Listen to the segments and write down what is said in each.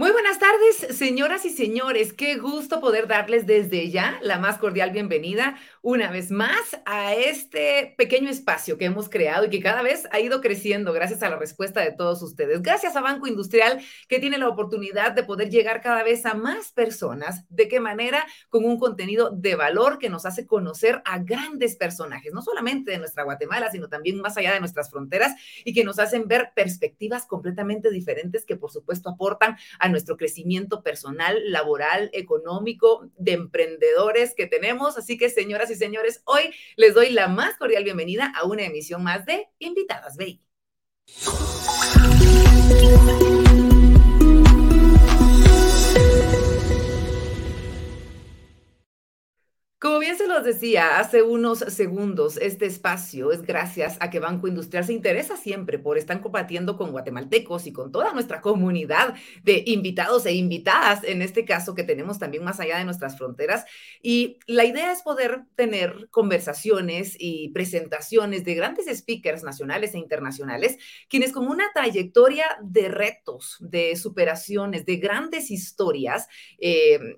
Muy buenas tardes, señoras y señores. Qué gusto poder darles desde ya la más cordial bienvenida una vez más a este pequeño espacio que hemos creado y que cada vez ha ido creciendo gracias a la respuesta de todos ustedes. Gracias a Banco Industrial que tiene la oportunidad de poder llegar cada vez a más personas. ¿De qué manera? Con un contenido de valor que nos hace conocer a grandes personajes, no solamente de nuestra Guatemala, sino también más allá de nuestras fronteras y que nos hacen ver perspectivas completamente diferentes que por supuesto aportan a nuestro crecimiento personal, laboral, económico, de emprendedores que tenemos. Así que, señoras y señores, hoy les doy la más cordial bienvenida a una emisión más de Invitadas BI. Como bien se los decía hace unos segundos, este espacio es gracias a que Banco Industrial se interesa siempre por estar combatiendo con guatemaltecos y con toda nuestra comunidad de invitados e invitadas, en este caso que tenemos también más allá de nuestras fronteras. Y la idea es poder tener conversaciones y presentaciones de grandes speakers nacionales e internacionales, quienes con una trayectoria de retos, de superaciones, de grandes historias, eh,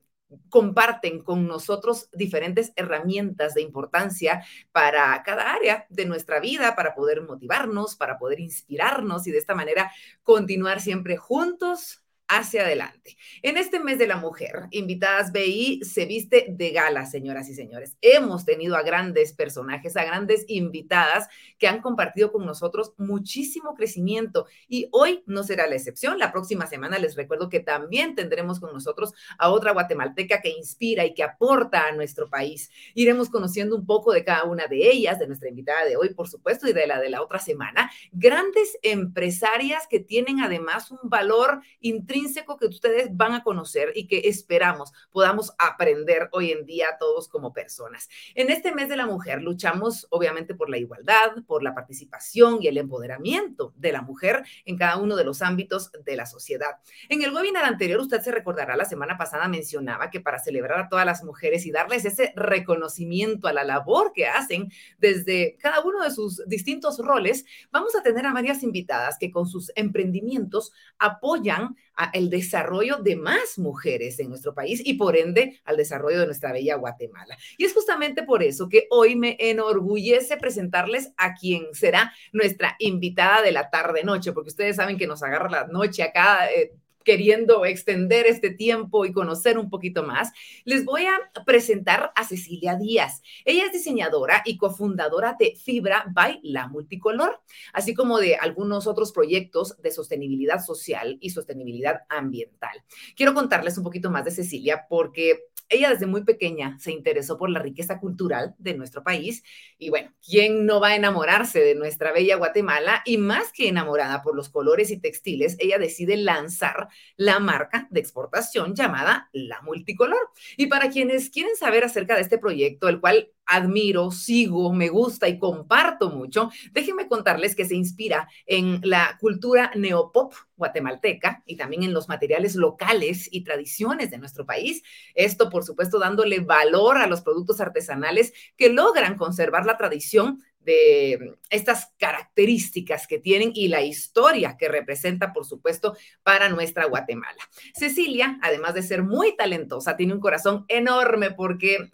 comparten con nosotros diferentes herramientas de importancia para cada área de nuestra vida, para poder motivarnos, para poder inspirarnos y de esta manera continuar siempre juntos hacia adelante. En este mes de la mujer, Invitadas BI se viste de gala, señoras y señores. Hemos tenido a grandes personajes, a grandes invitadas que han compartido con nosotros muchísimo crecimiento y hoy no será la excepción. La próxima semana les recuerdo que también tendremos con nosotros a otra guatemalteca que inspira y que aporta a nuestro país. Iremos conociendo un poco de cada una de ellas, de nuestra invitada de hoy, por supuesto, y de la de la otra semana. Grandes empresarias que tienen además un valor intrínseco que ustedes van a conocer y que esperamos podamos aprender hoy en día todos como personas. En este mes de la mujer luchamos obviamente por la igualdad, por la participación y el empoderamiento de la mujer en cada uno de los ámbitos de la sociedad. En el webinar anterior, usted se recordará, la semana pasada mencionaba que para celebrar a todas las mujeres y darles ese reconocimiento a la labor que hacen desde cada uno de sus distintos roles, vamos a tener a varias invitadas que con sus emprendimientos apoyan el desarrollo de más mujeres en nuestro país y por ende al desarrollo de nuestra bella Guatemala. Y es justamente por eso que hoy me enorgullece presentarles a quien será nuestra invitada de la tarde-noche, porque ustedes saben que nos agarra la noche acá. Eh, queriendo extender este tiempo y conocer un poquito más, les voy a presentar a Cecilia Díaz. Ella es diseñadora y cofundadora de Fibra by La Multicolor, así como de algunos otros proyectos de sostenibilidad social y sostenibilidad ambiental. Quiero contarles un poquito más de Cecilia porque ella desde muy pequeña se interesó por la riqueza cultural de nuestro país y bueno, ¿quién no va a enamorarse de nuestra bella Guatemala? Y más que enamorada por los colores y textiles, ella decide lanzar la marca de exportación llamada La Multicolor. Y para quienes quieren saber acerca de este proyecto, el cual admiro, sigo, me gusta y comparto mucho, déjenme contarles que se inspira en la cultura neopop guatemalteca y también en los materiales locales y tradiciones de nuestro país. Esto, por supuesto, dándole valor a los productos artesanales que logran conservar la tradición de estas características que tienen y la historia que representa, por supuesto, para nuestra Guatemala. Cecilia, además de ser muy talentosa, tiene un corazón enorme porque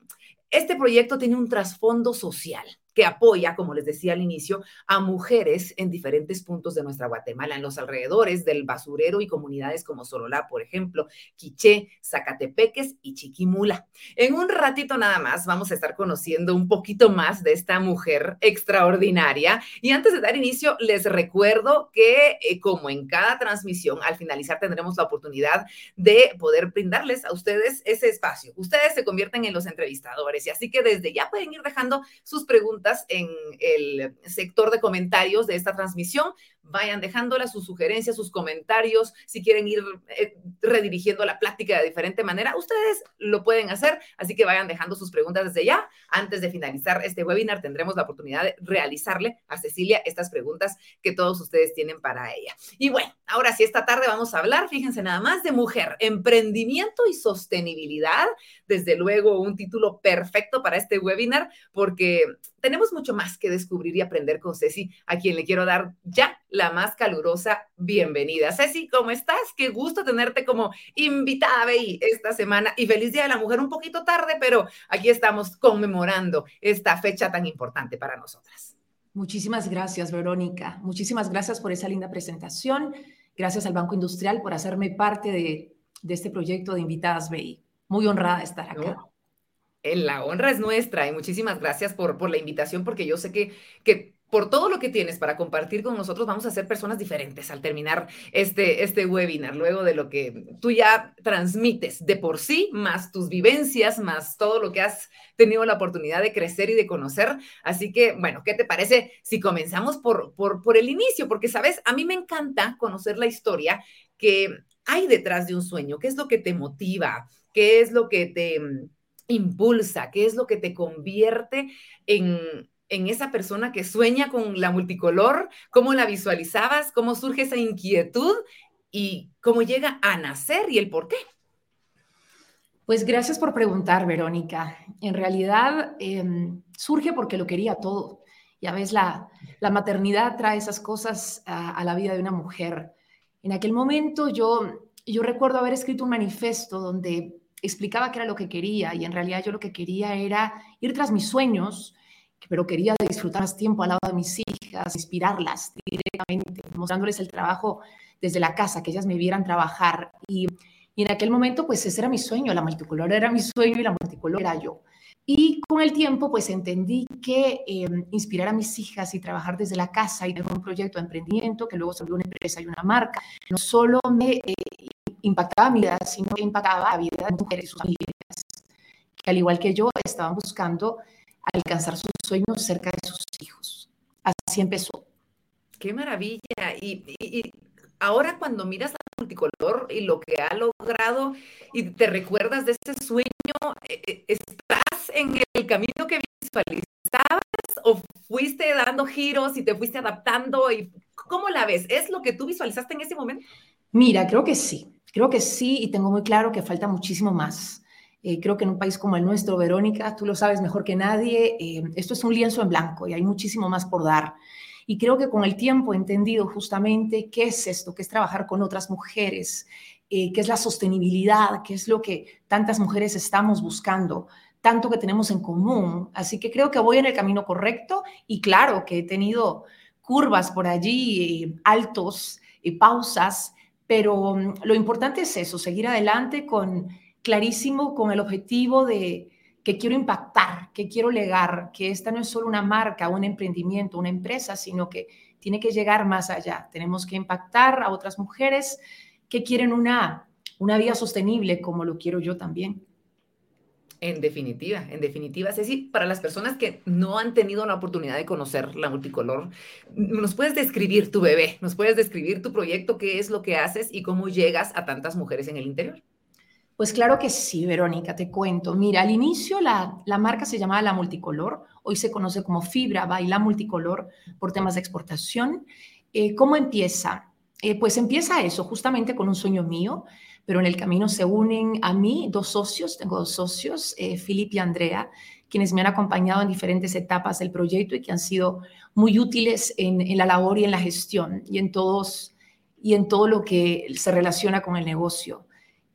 este proyecto tiene un trasfondo social que apoya, como les decía al inicio, a mujeres en diferentes puntos de nuestra Guatemala, en los alrededores del basurero y comunidades como Sololá, por ejemplo, Quiché, Zacatepeques y Chiquimula. En un ratito nada más vamos a estar conociendo un poquito más de esta mujer extraordinaria. Y antes de dar inicio, les recuerdo que eh, como en cada transmisión, al finalizar tendremos la oportunidad de poder brindarles a ustedes ese espacio. Ustedes se convierten en los entrevistadores y así que desde ya pueden ir dejando sus preguntas en el sector de comentarios de esta transmisión. Vayan dejándolas sus sugerencias, sus comentarios. Si quieren ir eh, redirigiendo la plática de diferente manera, ustedes lo pueden hacer. Así que vayan dejando sus preguntas desde ya. Antes de finalizar este webinar, tendremos la oportunidad de realizarle a Cecilia estas preguntas que todos ustedes tienen para ella. Y bueno, ahora sí, esta tarde vamos a hablar, fíjense nada más, de mujer, emprendimiento y sostenibilidad. Desde luego, un título perfecto para este webinar porque tenemos mucho más que descubrir y aprender con Ceci, a quien le quiero dar ya la más calurosa bienvenida. Ceci, ¿cómo estás? Qué gusto tenerte como invitada ahí esta semana y feliz Día de la Mujer un poquito tarde, pero aquí estamos conmemorando esta fecha tan importante para nosotras. Muchísimas gracias, Verónica. Muchísimas gracias por esa linda presentación. Gracias al Banco Industrial por hacerme parte de, este proyecto de Invitadas BI. Muy honrada de estar acá. La honra es nuestra y muchísimas gracias por, por la invitación porque yo sé que, que por todo lo que tienes para compartir con nosotros, vamos a ser personas diferentes al terminar este, este webinar, luego de lo que tú ya transmites de por sí, más tus vivencias, más todo lo que has tenido la oportunidad de crecer y de conocer. Así que, bueno, ¿qué te parece si comenzamos por, por, por el inicio? Porque, sabes, a mí me encanta conocer la historia que hay detrás de un sueño, qué es lo que te motiva, qué es lo que te mm, impulsa, qué es lo que te convierte en en esa persona que sueña con la multicolor, cómo la visualizabas, cómo surge esa inquietud y cómo llega a nacer y el por qué. Pues gracias por preguntar, Verónica. En realidad em, surge porque lo quería todo. Ya ves, la, la maternidad trae esas cosas a, a, la vida de una mujer. En aquel momento yo, yo recuerdo haber escrito un manifiesto donde explicaba qué era lo que quería y en realidad yo lo que quería era ir tras mis sueños, pero quería disfrutar más tiempo al lado de mis hijas, inspirarlas directamente, mostrándoles el trabajo desde la casa, que ellas me vieran trabajar. Y, en aquel momento, pues ese era mi sueño, la multicolor era mi sueño y la multicolor era yo. Y con el tiempo, pues entendí que em, inspirar a mis hijas y trabajar desde la casa y tener un proyecto de emprendimiento que luego se volvió una empresa y una marca, no solo me eh, impactaba mi vida, sino que impactaba la vida de mujeres y sus familias, que al igual que yo estaban buscando alcanzar sus sueños cerca de sus hijos. Así empezó. Qué maravilla. Y, ahora cuando miras a multicolor y lo que ha logrado y te recuerdas de ese sueño, eh, eh, ¿estás en el camino que visualizabas o fuiste dando giros y te fuiste adaptando? y ¿Cómo la ves? ¿Es lo que tú visualizaste en ese momento? Mira, creo que sí. Creo que sí y tengo muy claro que falta muchísimo más. Eh, creo que en un país como el nuestro, Verónica, tú lo sabes mejor que nadie, eh, esto es un lienzo en blanco y hay muchísimo más por dar. Y creo que con el tiempo he entendido justamente qué es esto, qué es trabajar con otras mujeres, eh, qué es la sostenibilidad, qué es lo que tantas mujeres estamos buscando, tanto que tenemos en común. Así que creo que voy en el camino correcto y claro que he tenido curvas por allí, altos, pausas, pero mm, lo importante es eso, seguir adelante con clarísimo con el objetivo de que quiero impactar, que quiero legar, que esta no es solo una marca, un emprendimiento, una empresa, sino que tiene que llegar más allá. Tenemos que impactar a otras mujeres que quieren una, una vida sostenible como lo quiero yo también. En definitiva, en definitiva, Ceci, para las personas que no han tenido la oportunidad de conocer la multicolor, ¿nos puedes describir tu bebé? ¿Nos puedes describir tu proyecto? ¿Qué es lo que haces y cómo llegas a tantas mujeres en el interior? Pues claro que sí, Verónica, te cuento. Mira, al inicio la, marca se llamaba La Multicolor, hoy se conoce como Fibra Baila Multicolor por temas de exportación. Eh, ¿Cómo empieza? Eh, pues empieza eso, justamente con un sueño mío, pero en el camino se unen a mí dos socios, tengo dos socios, eh, y Andrea, quienes me han acompañado en diferentes etapas del proyecto y que han sido muy útiles en, en la labor y en la gestión y en, todos, y en todo lo que se relaciona con el negocio.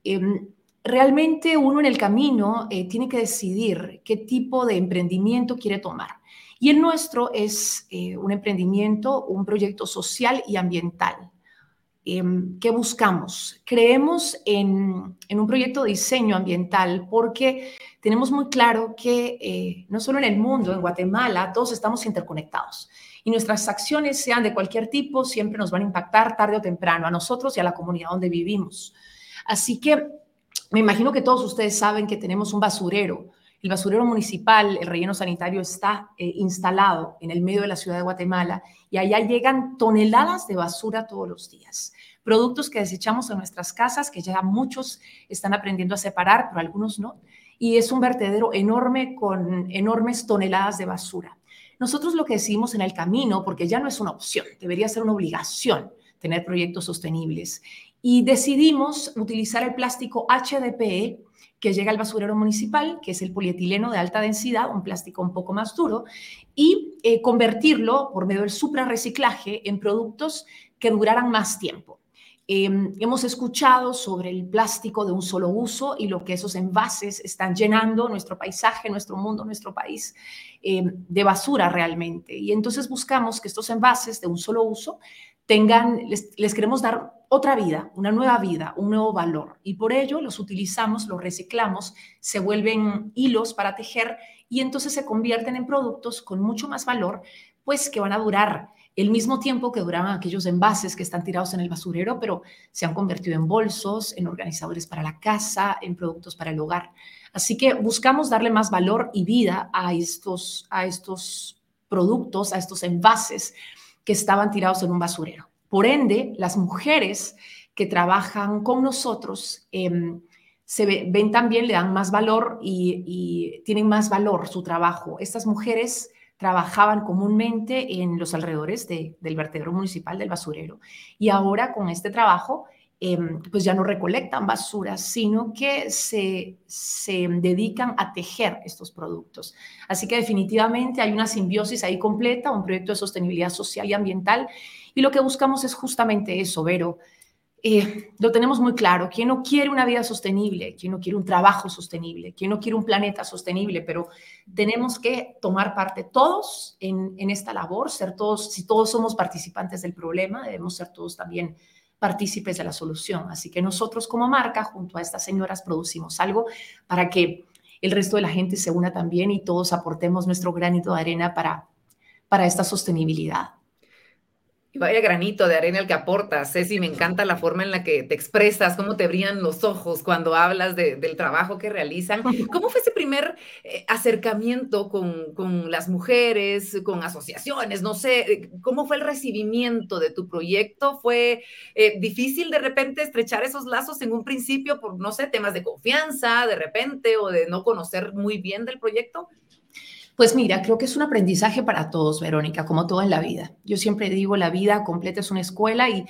Em, realmente uno en el camino eh, tiene que decidir qué tipo de emprendimiento quiere tomar. Y el nuestro es eh, un emprendimiento, un proyecto social y ambiental. Em, ¿Qué buscamos? Creemos en, un proyecto de diseño ambiental porque tenemos muy claro que eh, no solo en el mundo, en Guatemala, todos estamos interconectados y nuestras acciones, sean de cualquier tipo, siempre nos van a impactar tarde o temprano a nosotros y a la comunidad donde vivimos. Así que me imagino que todos ustedes saben que tenemos un basurero. El basurero municipal, el relleno sanitario está eh, instalado en el medio de la ciudad de Guatemala y allá llegan toneladas de basura todos los días. Productos que desechamos en nuestras casas, que ya muchos están aprendiendo a separar, pero algunos no. Y es un vertedero enorme con enormes toneladas de basura. Nosotros lo que decimos en el camino, porque ya no es una opción, debería ser una obligación tener proyectos sostenibles y decidimos utilizar el plástico HDPE que llega al basurero municipal, que es el polietileno de alta densidad, un plástico un poco más duro, y eh, convertirlo por medio del suprarreciclaje en productos que duraran más tiempo. Em, hemos escuchado sobre el plástico de un solo uso y lo que esos envases están llenando nuestro paisaje, nuestro mundo, nuestro país em, de basura realmente. Y entonces buscamos que estos envases de un solo uso tengan, les, queremos dar otra vida, una nueva vida, un nuevo valor. Y por ello los utilizamos, los reciclamos, se vuelven hilos para tejer y entonces se convierten en productos con mucho más valor, pues que van a durar el mismo tiempo que duraban aquellos envases que están tirados en el basurero, pero se han convertido en bolsos, en organizadores para la casa, en productos para el hogar. Así que buscamos darle más valor y vida a estos, a estos productos, a estos envases que estaban tirados en un basurero. Por ende, las mujeres que trabajan con nosotros em, se ven también, le dan más valor y, tienen más valor su trabajo. Estas mujeres trabajaban comúnmente en los alrededores del vertedero municipal del basurero y ahora con este trabajo em, pues ya no recolectan basura, sino que se, se dedican a tejer estos productos. Así que definitivamente hay una simbiosis ahí completa, un proyecto de sostenibilidad social y ambiental. Y lo que buscamos es justamente eso, Vero, eh, lo tenemos muy claro. ¿Quién no quiere una vida sostenible? ¿Quién no quiere un trabajo sostenible? ¿Quién no quiere un planeta sostenible? Pero tenemos que tomar parte todos en, en esta labor, ser todos, si todos somos participantes del problema, debemos ser todos también partícipes de la solución. Así que nosotros como marca, junto a estas señoras, producimos algo para que el resto de la gente se una también y todos aportemos nuestro granito de arena para, para esta sostenibilidad. Y vaya granito de arena el que aportas, Ceci, me encanta la forma en la que te expresas, cómo te brillan los ojos cuando hablas del trabajo que realizan. ¿Cómo fue ese primer eh, acercamiento con, con, las mujeres, con asociaciones? No sé, eh, ¿cómo fue el recibimiento de tu proyecto? ¿Fue eh, difícil de repente estrechar esos lazos en un principio por, no sé, temas de confianza de repente o de no conocer muy bien del proyecto? Pues mira, creo que es un aprendizaje para todos, Verónica, como todo en la vida. Yo siempre digo, la vida completa es una escuela y,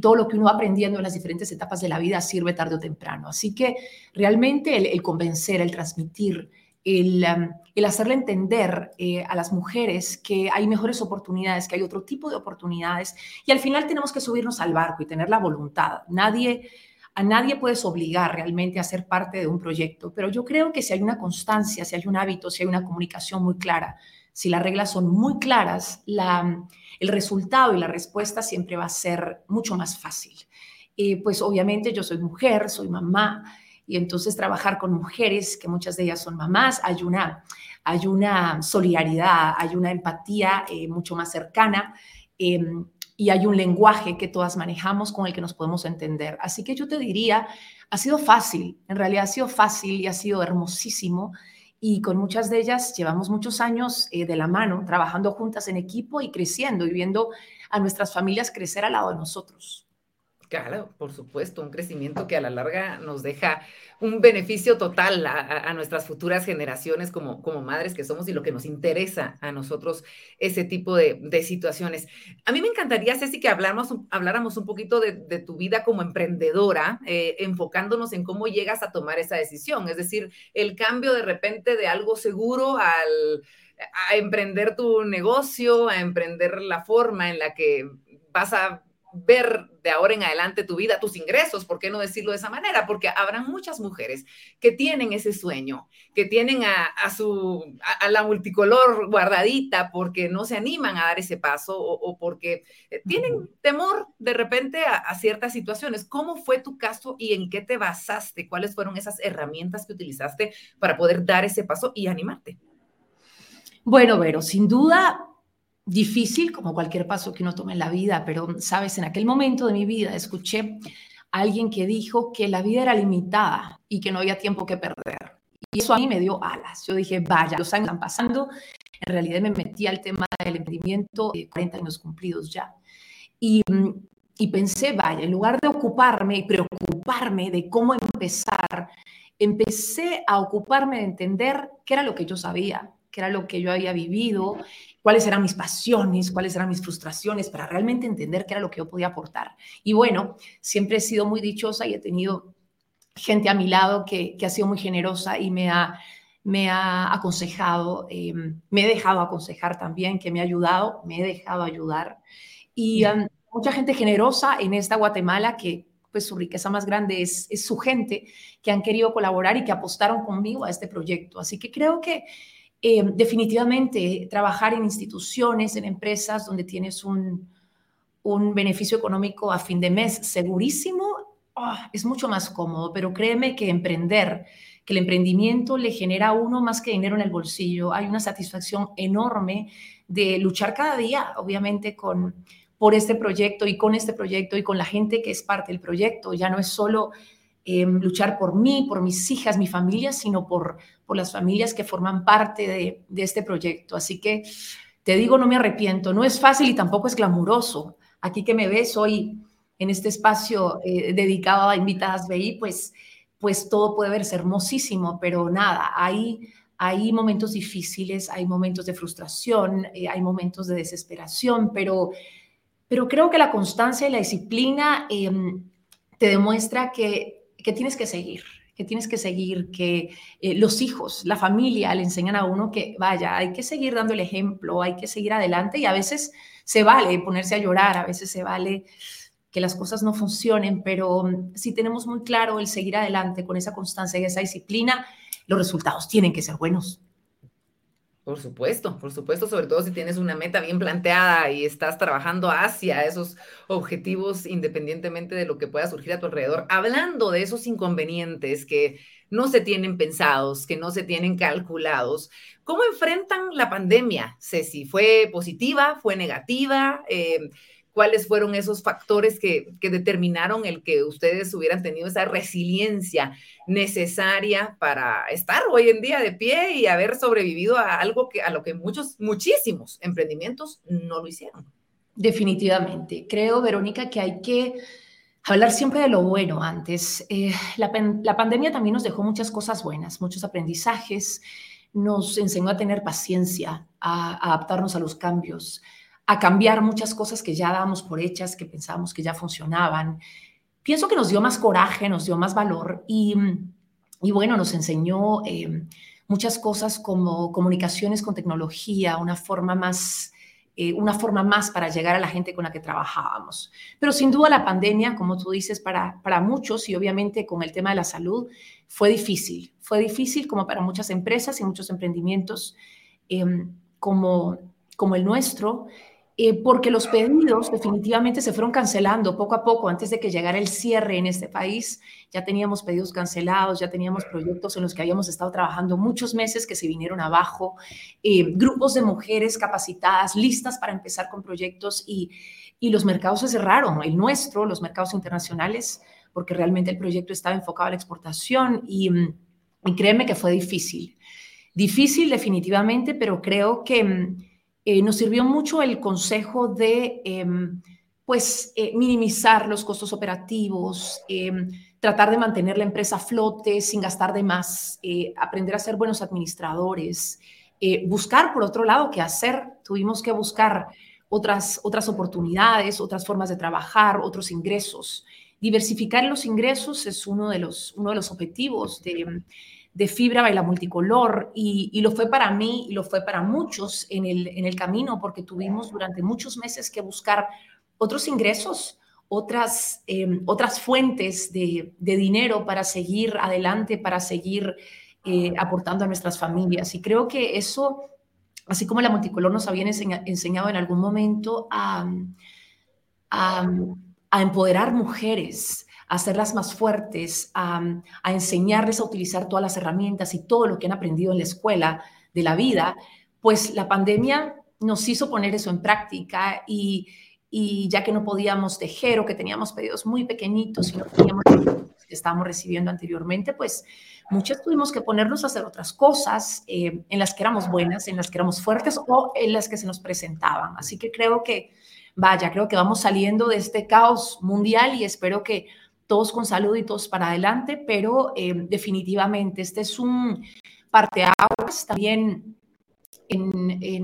todo lo que uno va aprendiendo en las diferentes etapas de la vida sirve tarde o temprano. Así que realmente el, convencer, el transmitir, el, um, hacerle entender eh, a las mujeres que hay mejores oportunidades, que hay otro tipo de oportunidades y al final tenemos que subirnos al barco y tener la voluntad. Nadie a nadie puedes obligar realmente a ser parte de un proyecto, pero yo creo que si hay una constancia, si hay un hábito, si hay una comunicación muy clara, si las reglas son muy claras, la, el resultado y la respuesta siempre va a ser mucho más fácil. Pues obviamente yo soy mujer, soy mamá, y entonces trabajar con mujeres, que muchas de ellas son mamás, hay una, hay una solidaridad, hay una empatía eh, mucho más cercana. Em, y hay un lenguaje que todas manejamos con el que nos podemos entender. Así que yo te diría, ha sido fácil, en realidad ha sido fácil y ha sido hermosísimo y con muchas de ellas llevamos muchos años eh, de la mano, trabajando juntas en equipo y creciendo y viendo a nuestras familias crecer al lado de nosotros. Claro, por supuesto, un crecimiento que a la larga nos deja un beneficio total a, nuestras futuras generaciones como, como madres que somos y lo que nos interesa a nosotros ese tipo de, situaciones. A mí me encantaría, Ceci, que habláramos, habláramos un poquito de, tu vida como emprendedora, eh, enfocándonos en cómo llegas a tomar esa decisión, es decir, el cambio de repente de algo seguro al a emprender tu negocio, a emprender la forma en la que vas a ver de ahora en adelante tu vida, tus ingresos, ¿por qué no decirlo de esa manera? Porque habrán muchas mujeres que tienen ese sueño, que tienen a, su, a, la multicolor guardadita porque no se animan a dar ese paso o, porque eh, tienen temor de repente a, a, ciertas situaciones. ¿Cómo fue tu caso y en qué te basaste? ¿Cuáles fueron esas herramientas que utilizaste para poder dar ese paso y animarte? Bueno, Vero, sin duda difícil, como cualquier paso que uno tome en la vida, pero, sabes, en aquel momento de mi vida escuché a alguien que dijo que la vida era limitada y que no había tiempo que perder. Y eso a mí me dio alas. Yo dije, vaya, los años están pasando. En realidad me metí al tema del emprendimiento de 40 años cumplidos ya. Y, y pensé, vaya, en lugar de ocuparme y preocuparme de cómo empezar, empecé a ocuparme de entender qué era lo que yo sabía, qué era lo que yo había vivido cuáles eran mis pasiones, cuáles eran mis frustraciones, para realmente entender qué era lo que yo podía aportar. Y bueno, siempre he sido muy dichosa y he tenido gente a mi lado que, ha sido muy generosa y me ha, me ha aconsejado, em, me he dejado aconsejar también, que me ha ayudado, me he dejado ayudar. Y mucha gente generosa en esta Guatemala que pues su riqueza más grande es, es, su gente que han querido colaborar y que apostaron conmigo a este proyecto. Así que creo que em, definitivamente trabajar en instituciones, en empresas donde tienes un, beneficio económico a fin de mes segurísimo, ah, es mucho más cómodo, pero créeme que emprender, que el emprendimiento le genera a uno más que dinero en el bolsillo, hay una satisfacción enorme de luchar cada día, obviamente, con, por este proyecto y con este proyecto y con la gente que es parte del proyecto. Ya no es solo em, luchar por mí, por mis hijas, mi familia, sino por, por las familias que forman parte de, de este proyecto. Así que te digo, no me arrepiento. No es fácil y tampoco es glamuroso aquí que me ves hoy en este espacio eh, dedicado a invitadas BI, pues, pues todo puede verse hermosísimo, pero nada, hay, hay momentos difíciles, hay momentos de frustración, eh, hay momentos de desesperación, pero, pero creo que la constancia y la disciplina em, te demuestra que, que tienes que seguir, que tienes que seguir, que eh, los hijos, la familia le enseñan a uno que, vaya, hay que seguir dando el ejemplo, hay que seguir adelante y a veces se vale ponerse a llorar, a veces se vale que las cosas no funcionen, pero mm, si tenemos muy claro el seguir adelante con esa constancia y esa disciplina, los resultados tienen que ser buenos. Por supuesto, por supuesto, sobre todo si tienes una meta bien planteada y estás trabajando hacia esos objetivos independientemente de lo que pueda surgir a tu alrededor. Hablando de esos inconvenientes que no se tienen pensados, que no se tienen calculados, ¿cómo enfrentan la pandemia? Ceci, ¿fue positiva? ¿Fue negativa? Eh, cuáles fueron esos factores que, determinaron el que ustedes hubieran tenido esa resiliencia necesaria para estar hoy en día de pie y haber sobrevivido a algo que a lo que muchos, muchísimos emprendimientos no lo hicieron. Definitivamente. Creo, Verónica, que hay que hablar siempre de lo bueno antes. Eh, la, pandemia también nos dejó muchas cosas buenas, muchos aprendizajes, nos enseñó a tener paciencia, a adaptarnos a los cambios, a cambiar muchas cosas que ya dábamos por hechas, que pensábamos que ya funcionaban. Pienso que nos dio más coraje, nos dio más valor y, y bueno, nos enseñó eh, muchas cosas como comunicaciones con tecnología, una forma más... Eh, una forma más para llegar a la gente con la que trabajábamos. Pero sin duda la pandemia, como tú dices, para, para muchos y obviamente con el tema de la salud, fue difícil. Fue difícil como para muchas empresas y muchos emprendimientos eh, como, como el nuestro, eh, porque los pedidos definitivamente se fueron cancelando poco a poco antes de que llegara el cierre en este país. Ya teníamos pedidos cancelados, ya teníamos proyectos en los que habíamos estado trabajando muchos meses que se vinieron abajo, eh, grupos de mujeres capacitadas, listas para empezar con proyectos y, y los mercados se cerraron, el nuestro, los mercados internacionales, porque realmente el proyecto estaba enfocado a la exportación y, y créeme que fue difícil. Difícil definitivamente, pero creo que eh, nos sirvió mucho el consejo de em, pues eh, minimizar los costos operativos, em, tratar de mantener la empresa a flote sin gastar de más, eh, aprender a ser buenos administradores, buscar por otro lado qué hacer. Tuvimos que buscar otras, otras oportunidades, otras formas de trabajar, otros ingresos. Diversificar los ingresos es uno de los, uno de los objetivos de, de fibra baila multicolor y, lo fue para mí y lo fue para muchos en el, en el camino porque tuvimos durante muchos meses que buscar otros ingresos, otras, em, otras fuentes de, dinero para seguir adelante, para seguir eh, aportando a nuestras familias. Y creo que eso, así como la multicolor nos había enseñado en algún momento a, a empoderar mujeres, a hacerlas más fuertes, a, enseñarles a utilizar todas las herramientas y todo lo que han aprendido en la escuela de la vida, pues la pandemia nos hizo poner eso en práctica y, ya que no podíamos tejer o que teníamos pedidos muy pequeñitos y no teníamos que estábamos recibiendo anteriormente, pues muchas tuvimos que ponernos a hacer otras cosas eh, en las que éramos buenas, en las que éramos fuertes o en las que se nos presentaban. Así que creo que, vaya, creo que vamos saliendo de este caos mundial y espero que todos con salud y todos para adelante, pero eh, definitivamente este es un parteaguas también y,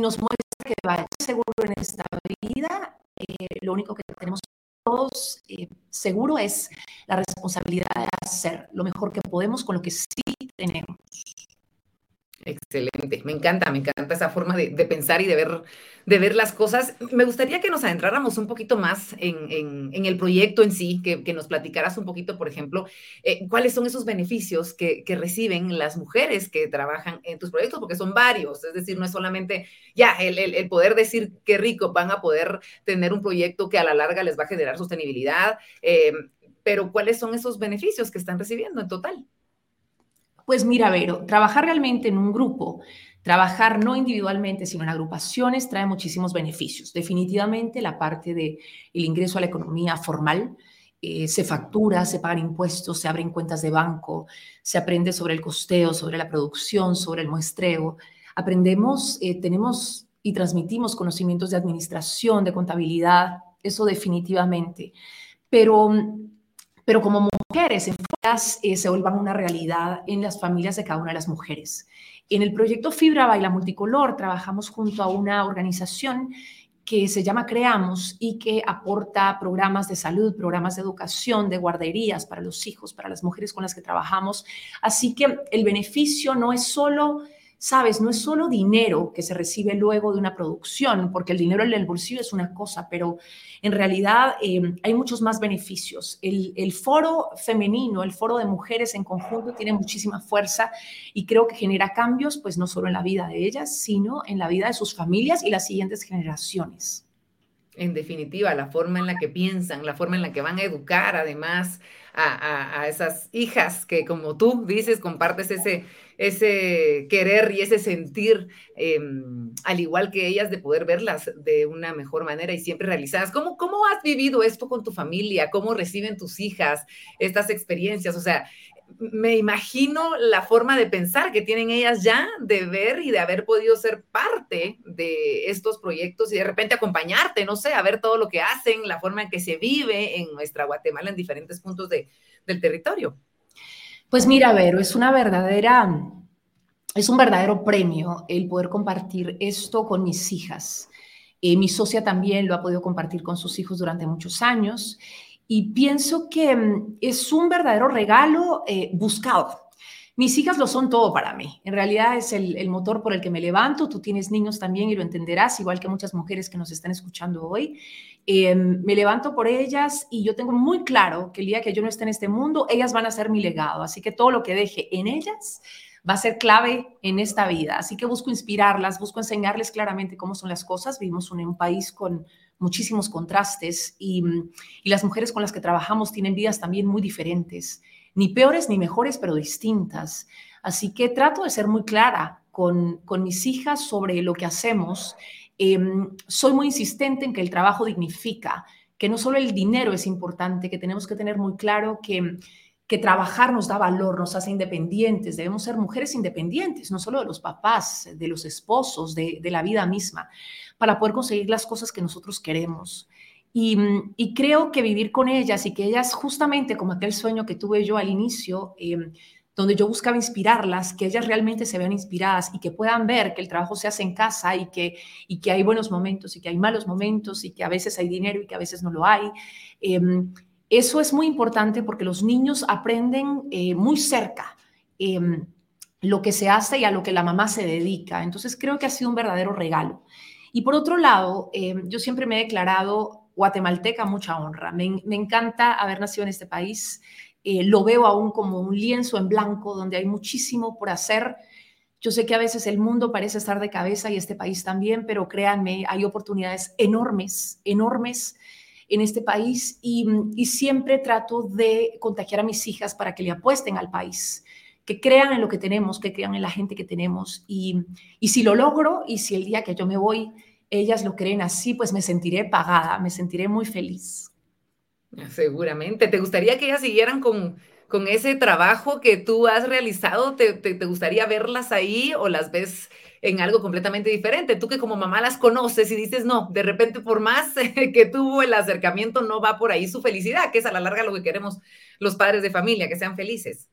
nos muestra que va seguro en esta vida. Eh, lo único que tenemos todos, eh, seguro es la responsabilidad de hacer lo mejor que podemos con lo que sí tenemos. Excelente, me encanta, me encanta esa forma de, pensar y de ver, de ver las cosas. Me gustaría que nos adentráramos un poquito más en, el proyecto en sí, que, nos platicaras un poquito, por ejemplo, eh, cuáles son esos beneficios que, reciben las mujeres que trabajan en tus proyectos, porque son varios, es decir, no es solamente ya el, poder decir qué rico van a poder tener un proyecto que a la larga les va a generar sostenibilidad, eh, pero cuáles son esos beneficios que están recibiendo en total. Pues mira, Vero, trabajar realmente en un grupo, trabajar no individualmente, sino en agrupaciones, trae muchísimos beneficios. Definitivamente la parte del el ingreso a la economía formal, eh, se factura, se pagan impuestos, se abren cuentas de banco, se aprende sobre el costeo, sobre la producción, sobre el muestreo. Aprendemos, eh, tenemos y transmitimos conocimientos de administración, de contabilidad, eso definitivamente. Pero, pero como mujeres, eh, se vuelvan una realidad en las familias de cada una de las mujeres. En el proyecto Fibra Baila Multicolor trabajamos junto a una organización que se llama Creamos y que aporta programas de salud, programas de educación, de guarderías para los hijos, para las mujeres con las que trabajamos. Así que el beneficio no es solo sabes, no es solo dinero que se recibe luego de una producción, porque el dinero en el bolsillo es una cosa, pero en realidad eh, hay muchos más beneficios. El, foro femenino, el foro de mujeres en conjunto tiene muchísima fuerza y creo que genera cambios, pues no solo en la vida de ellas, sino en la vida de sus familias y las siguientes generaciones. En definitiva, la forma en la que piensan, la forma en la que van a educar además a esas hijas que como tú dices, compartes ese ese querer y ese sentir, em, al igual que ellas, de poder verlas de una mejor manera y siempre realizadas. ¿Cómo, ¿Cómo has vivido esto con tu familia? ¿Cómo reciben tus hijas estas experiencias? O sea, me imagino la forma de pensar que tienen ellas ya de ver y de haber podido ser parte de estos proyectos y de repente acompañarte, no sé, a ver todo lo que hacen, la forma en que se vive en nuestra Guatemala en diferentes puntos de, del territorio. Pues mira, Vero, es una verdadera, es un verdadero premio el poder compartir esto con mis hijas. Eh, mi socia también lo ha podido compartir con sus hijos durante muchos años y pienso que mm, es un verdadero regalo eh, buscado. Mis hijas lo son todo para mí. En realidad es el, motor por el que me levanto. Tú tienes niños también y lo entenderás, igual que muchas mujeres que nos están escuchando hoy. Em, me levanto por ellas y yo tengo muy claro que el día que yo no esté en este mundo, ellas van a ser mi legado. Así que todo lo que deje en ellas va a ser clave en esta vida. Así que busco inspirarlas, busco enseñarles claramente cómo son las cosas. Vivimos en un país con muchísimos contrastes y las mujeres con las que trabajamos tienen vidas también muy diferentes ni peores ni mejores, pero distintas. Así que trato de ser muy clara con, mis hijas sobre lo que hacemos. Em, soy muy insistente en que el trabajo dignifica, que no solo el dinero es importante, que tenemos que tener muy claro que, que trabajar nos da valor, nos hace independientes, debemos ser mujeres independientes, no solo de los papás, de los esposos, de, de la vida misma, para poder conseguir las cosas que nosotros queremos. Y, creo que vivir con ellas y que ellas, justamente como aquel sueño que tuve yo al inicio, em, donde yo buscaba inspirarlas, que ellas realmente se vean inspiradas y que puedan ver que el trabajo se hace en casa y que, y que hay buenos momentos y que hay malos momentos y que a veces hay dinero y que a veces no lo hay. Em, eso es muy importante porque los niños aprenden eh, muy cerca em, lo que se hace y a lo que la mamá se dedica. Entonces creo que ha sido un verdadero regalo. Y por otro lado, yo siempre me he declarado guatemalteca, mucha honra. Me, encanta haber nacido en este país. Eh, lo veo aún como un lienzo en blanco donde hay muchísimo por hacer. Yo sé que a veces el mundo parece estar de cabeza y este país también, pero créanme, hay oportunidades enormes, enormes en este país y, siempre trato de contagiar a mis hijas para que le apuesten al país, que crean en lo que tenemos, que crean en la gente que tenemos. Y, y si lo logro y si el día que yo me voy ellas lo creen así, pues me sentiré pagada, me sentiré muy feliz. Seguramente. ¿Te gustaría que ellas siguieran con, con ese trabajo que tú has realizado? ¿Te, te, gustaría verlas ahí o las ves en algo completamente diferente? Tú que como mamá las conoces y dices, no, de repente por más que tuvo el acercamiento, no va por ahí su felicidad, que es a la larga lo que queremos los padres de familia, que sean felices.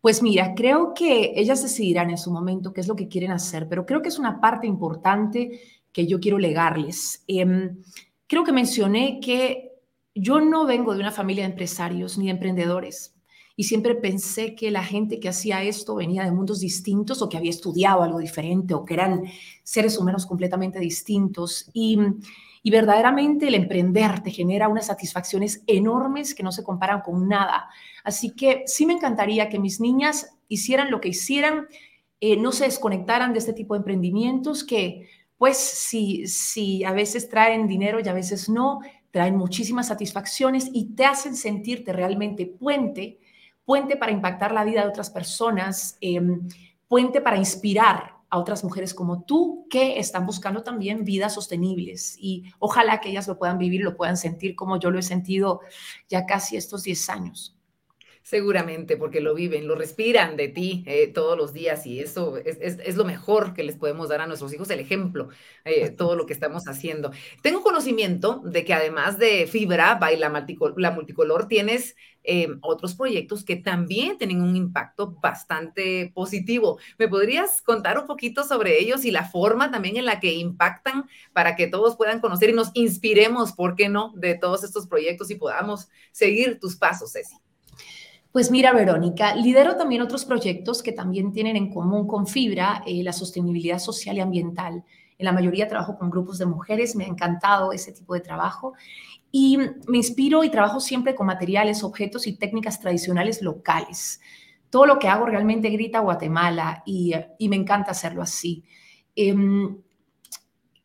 Pues mira, creo que ellas decidirán en su momento qué es lo que quieren hacer, pero creo que es una parte importante que yo quiero legarles. Em, creo que mencioné que yo no vengo de una familia de empresarios ni de emprendedores y siempre pensé que la gente que hacía esto venía de mundos distintos o que había estudiado algo diferente o que eran seres humanos completamente distintos. Y, y verdaderamente el emprender te genera unas satisfacciones enormes que no se comparan con nada. Así que sí me encantaría que mis niñas hicieran lo que hicieran, eh, no se desconectaran de este tipo de emprendimientos que pues si, si a veces traen dinero y a veces no, traen muchísimas satisfacciones y te hacen sentirte realmente puente puente para impactar la vida de otras personas, em, puente para inspirar a otras mujeres como tú que están buscando también vidas sostenibles y ojalá que ellas lo puedan vivir, lo puedan sentir como yo lo he sentido ya casi estos 10 años. Seguramente, porque lo viven, lo respiran de ti eh, todos los días y eso es, lo mejor que les podemos dar a nuestros hijos, el ejemplo, eh, todo lo que estamos haciendo. Tengo conocimiento de que además de Fibra, Baila la Multicolor, tienes eh, otros proyectos que también tienen un impacto bastante positivo. ¿Me podrías contar un poquito sobre ellos y la forma también en la que impactan para que todos puedan conocer y nos inspiremos, ¿por qué no?, de todos estos proyectos y podamos seguir tus pasos, Ceci. Pues mira, Verónica, lidero también otros proyectos que también tienen en común con Fibra eh, la sostenibilidad social y ambiental. En la mayoría trabajo con grupos de mujeres, me ha encantado ese tipo de trabajo y me inspiro y trabajo siempre con materiales, objetos y técnicas tradicionales locales. Todo lo que hago realmente grita Guatemala y, me encanta hacerlo así. Em,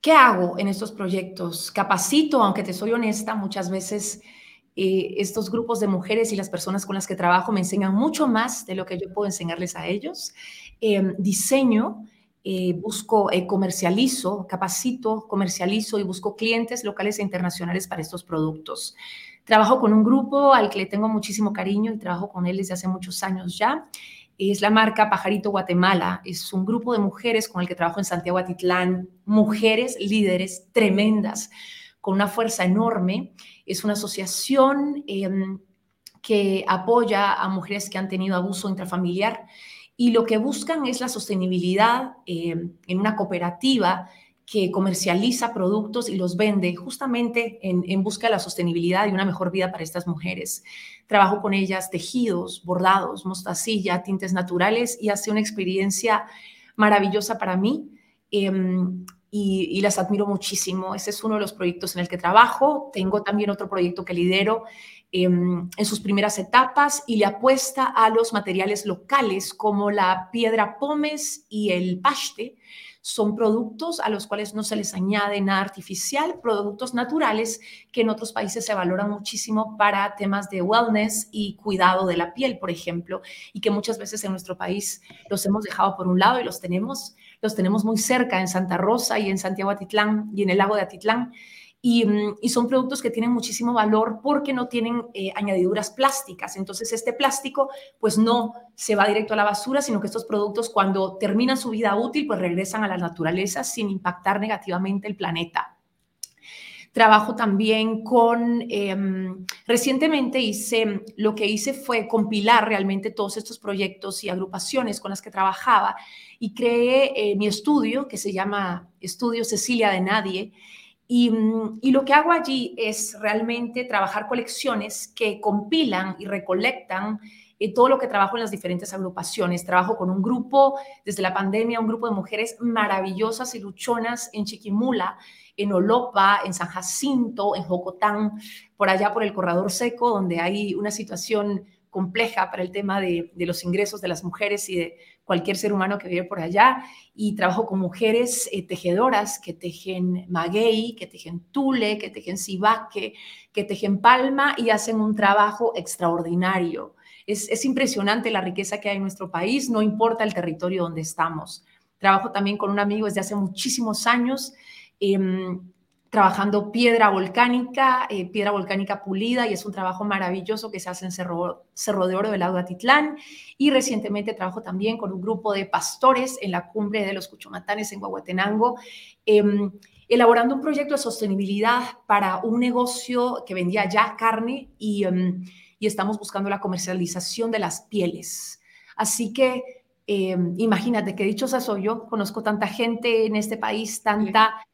¿Qué hago en estos proyectos? Capacito, aunque te soy honesta, muchas veces eh, estos grupos de mujeres y las personas con las que trabajo me enseñan mucho más de lo que yo puedo enseñarles a ellos. Em, diseño, eh, busco, eh, comercializo, capacito, comercializo y busco clientes locales e internacionales para estos productos. Trabajo con un grupo al que le tengo muchísimo cariño y trabajo con él desde hace muchos años ya. Es la marca Pajarito Guatemala. Es un grupo de mujeres con el que trabajo en Santiago Atitlán. Mujeres líderes tremendas, con una fuerza enorme es una asociación em, que apoya a mujeres que han tenido abuso intrafamiliar y lo que buscan es la sostenibilidad em, en una cooperativa que comercializa productos y los vende justamente en, en, busca de la sostenibilidad y una mejor vida para estas mujeres. Trabajo con ellas tejidos, bordados, mostacilla, tintes naturales y hace una experiencia maravillosa para mí. Em, y, las admiro muchísimo. Ese es uno de los proyectos en el que trabajo. Tengo también otro proyecto que lidero em, en sus primeras etapas y le apuesta a los materiales locales como la piedra pómez y el paste. Son productos a los cuales no se les añade nada artificial, productos naturales que en otros países se valoran muchísimo para temas de wellness y cuidado de la piel, por ejemplo, y que muchas veces en nuestro país los hemos dejado por un lado y los tenemos los tenemos muy cerca en Santa Rosa y en Santiago Atitlán y en el lago de Atitlán. Y, mm, son productos que tienen muchísimo valor porque no tienen eh, añadiduras plásticas. Entonces, este plástico pues no se va directo a la basura, sino que estos productos cuando terminan su vida útil pues regresan a la naturaleza sin impactar negativamente el planeta. Trabajo también con, em, recientemente hice, lo que hice fue compilar realmente todos estos proyectos y agrupaciones con las que trabajaba y creé eh, mi estudio que se llama Estudio Cecilia de Nadie. Y, mm, y, lo que hago allí es realmente trabajar colecciones que compilan y recolectan eh, todo lo que trabajo en las diferentes agrupaciones. Trabajo con un grupo, desde la pandemia, un grupo de mujeres maravillosas y luchonas en Chiquimula, en Olopa, en San Jacinto, en Jocotán, por allá por el Corredor Seco, donde hay una situación compleja para el tema de, los ingresos de las mujeres y de cualquier ser humano que vive por allá. Y trabajo con mujeres eh, tejedoras que tejen maguey, que tejen tule, que tejen cibaque, que tejen palma y hacen un trabajo extraordinario. Es, es impresionante la riqueza que hay en nuestro país, no importa el territorio donde estamos. Trabajo también con un amigo desde hace muchísimos años Em, trabajando piedra volcánica, eh, piedra volcánica pulida, y es un trabajo maravilloso que se hace en Cerro, de Oro del lago Atitlán. Y recientemente trabajo también con un grupo de pastores en la cumbre de los Cuchumatanes en Guahuetenango, em, elaborando un proyecto de sostenibilidad para un negocio que vendía ya carne y, em, y estamos buscando la comercialización de las pieles. Así que imagínate qué dichosa soy yo, conozco tanta gente en este país, tanta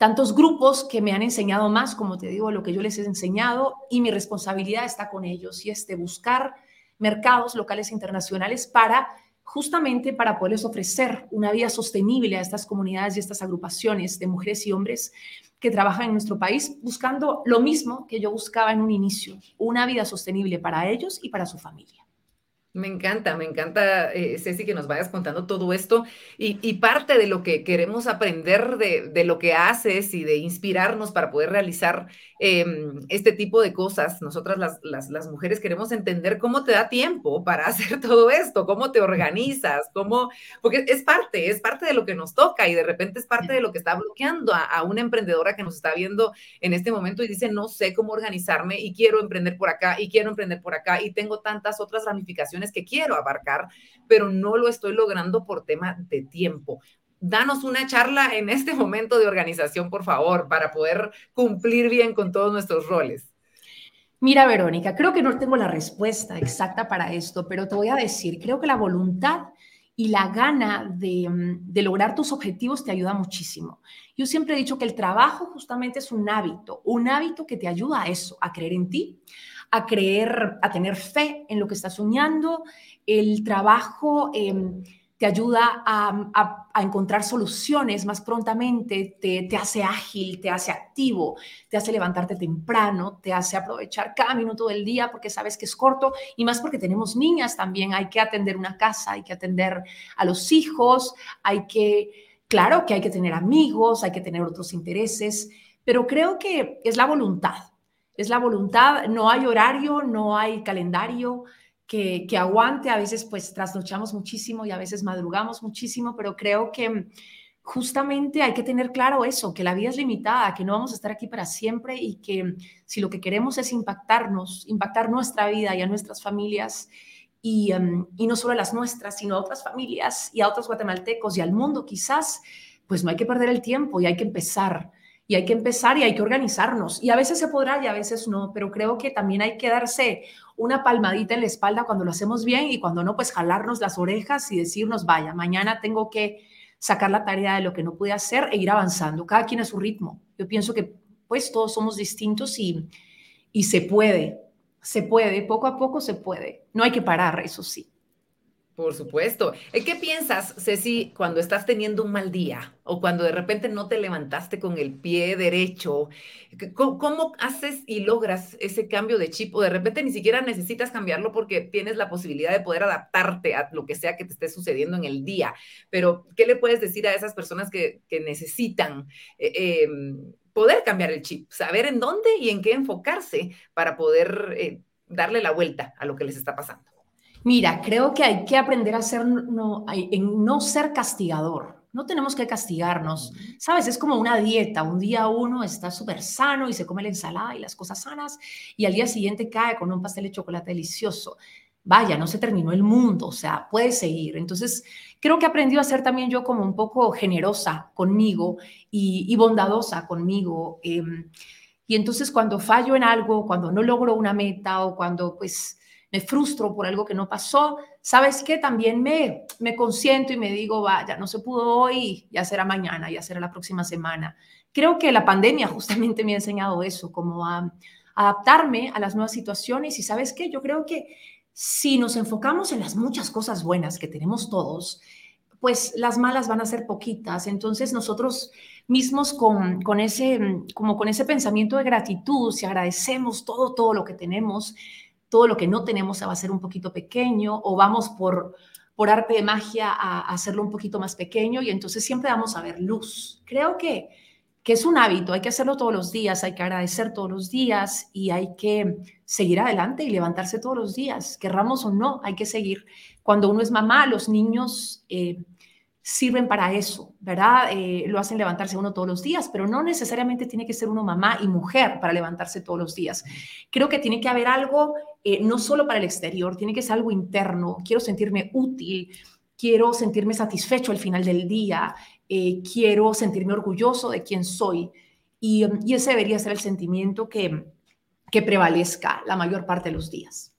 tantos grupos que me han enseñado más, como te digo, lo que yo les he enseñado y mi responsabilidad está con ellos y es de buscar mercados locales e internacionales para justamente para poderles ofrecer una vida sostenible a estas comunidades y estas agrupaciones de mujeres y hombres que trabajan en nuestro país buscando lo mismo que yo buscaba en un inicio, una vida sostenible para ellos y para su familia. Me encanta, me encanta, eh, Ceci, que nos vayas contando todo esto y, parte de lo que queremos aprender de, lo que haces y de inspirarnos para poder realizar em, este tipo de cosas. Nosotras las, mujeres queremos entender cómo te da tiempo para hacer todo esto, cómo te organizas, cómo, porque es parte, es parte de lo que nos toca y de repente es parte de lo que está bloqueando a, a una emprendedora que nos está viendo en este momento y dice, no sé cómo organizarme y quiero emprender por acá y quiero emprender por acá y tengo tantas otras ramificaciones que quiero abarcar, pero no lo estoy logrando por tema de tiempo. Danos una charla en este momento de organización, por favor, para poder cumplir bien con todos nuestros roles. Mira, Verónica, creo que no tengo la respuesta exacta para esto, pero te voy a decir, creo que la voluntad y la gana de, mm, de, lograr tus objetivos te ayuda muchísimo. Yo siempre he dicho que el trabajo justamente es un hábito, un hábito que te ayuda a eso, a creer en ti, a creer, a tener fe en lo que estás soñando. El trabajo em, te ayuda a, encontrar soluciones más prontamente, te, te, hace ágil, te hace activo, te hace levantarte temprano, te hace aprovechar cada minuto del día porque sabes que es corto y más porque tenemos niñas también, hay que atender una casa, hay que atender a los hijos, hay que, claro que hay que tener amigos, hay que tener otros intereses, pero creo que es la voluntad es la voluntad, no hay horario, no hay calendario que, que aguante, a veces pues trasnochamos muchísimo y a veces madrugamos muchísimo, pero creo que justamente hay que tener claro eso, que la vida es limitada, que no vamos a estar aquí para siempre y que si lo que queremos es impactarnos, impactar nuestra vida y a nuestras familias, y, em, y, no solo a las nuestras, sino a otras familias y a otros guatemaltecos y al mundo quizás, pues no hay que perder el tiempo y hay que empezar y hay que empezar y hay que organizarnos. Y a veces se podrá y a veces no, pero creo que también hay que darse una palmadita en la espalda cuando lo hacemos bien y cuando no, pues jalarnos las orejas y decirnos, vaya, mañana tengo que sacar la tarea de lo que no pude hacer e ir avanzando, cada quien a su ritmo. Yo pienso que pues todos somos distintos y, y se puede, se puede, poco a poco se puede. No hay que parar, eso sí. Por supuesto. Eh, ¿Qué piensas, Ceci, cuando estás teniendo un mal día o cuando de repente no te levantaste con el pie derecho? ¿Cómo, haces y logras ese cambio de chip o de repente ni siquiera necesitas cambiarlo porque tienes la posibilidad de poder adaptarte a lo que sea que te esté sucediendo en el día? Pero, ¿qué le puedes decir a esas personas que, necesitan eh, em, poder cambiar el chip, saber en dónde y en qué enfocarse para poder eh, darle la vuelta a lo que les está pasando? Mira, creo que hay que aprender a ser, no, en no ser castigador. No tenemos que castigarnos. Sabes, es como una dieta. Un día uno está súper sano y se come la ensalada y las cosas sanas y al día siguiente cae con un pastel de chocolate delicioso. Vaya, no se terminó el mundo, o sea, puede seguir. Entonces, creo que he aprendido a ser también yo como un poco generosa conmigo y, bondadosa conmigo. Em, y entonces cuando fallo en algo, cuando no logro una meta o cuando pues me frustro por algo que no pasó, ¿sabes qué? También me, me consiento y me digo, vaya, no se pudo hoy, ya será mañana, ya será la próxima semana. Creo que la pandemia justamente me ha enseñado eso, como a, adaptarme a las nuevas situaciones y ¿sabes qué? Yo creo que si nos enfocamos en las muchas cosas buenas que tenemos todos, pues las malas van a ser poquitas. Entonces nosotros mismos con, con, ese, como con ese pensamiento de gratitud, si agradecemos todo, todo lo que tenemos, todo lo que no tenemos va a hacer un poquito pequeño o vamos por, por arte de magia a, hacerlo un poquito más pequeño y entonces siempre vamos a ver luz. Creo que, que es un hábito, hay que hacerlo todos los días, hay que agradecer todos los días y hay que seguir adelante y levantarse todos los días, querramos o no, hay que seguir. Cuando uno es mamá, los niños... Eh, sirven para eso, ¿verdad? Eh, lo hacen levantarse uno todos los días, pero no necesariamente tiene que ser uno mamá y mujer para levantarse todos los días. Creo que tiene que haber algo, eh, no solo para el exterior, tiene que ser algo interno. Quiero sentirme útil, quiero sentirme satisfecho al final del día, eh, quiero sentirme orgulloso de quién soy. Y, y, ese debería ser el sentimiento que, que prevalezca la mayor parte de los días.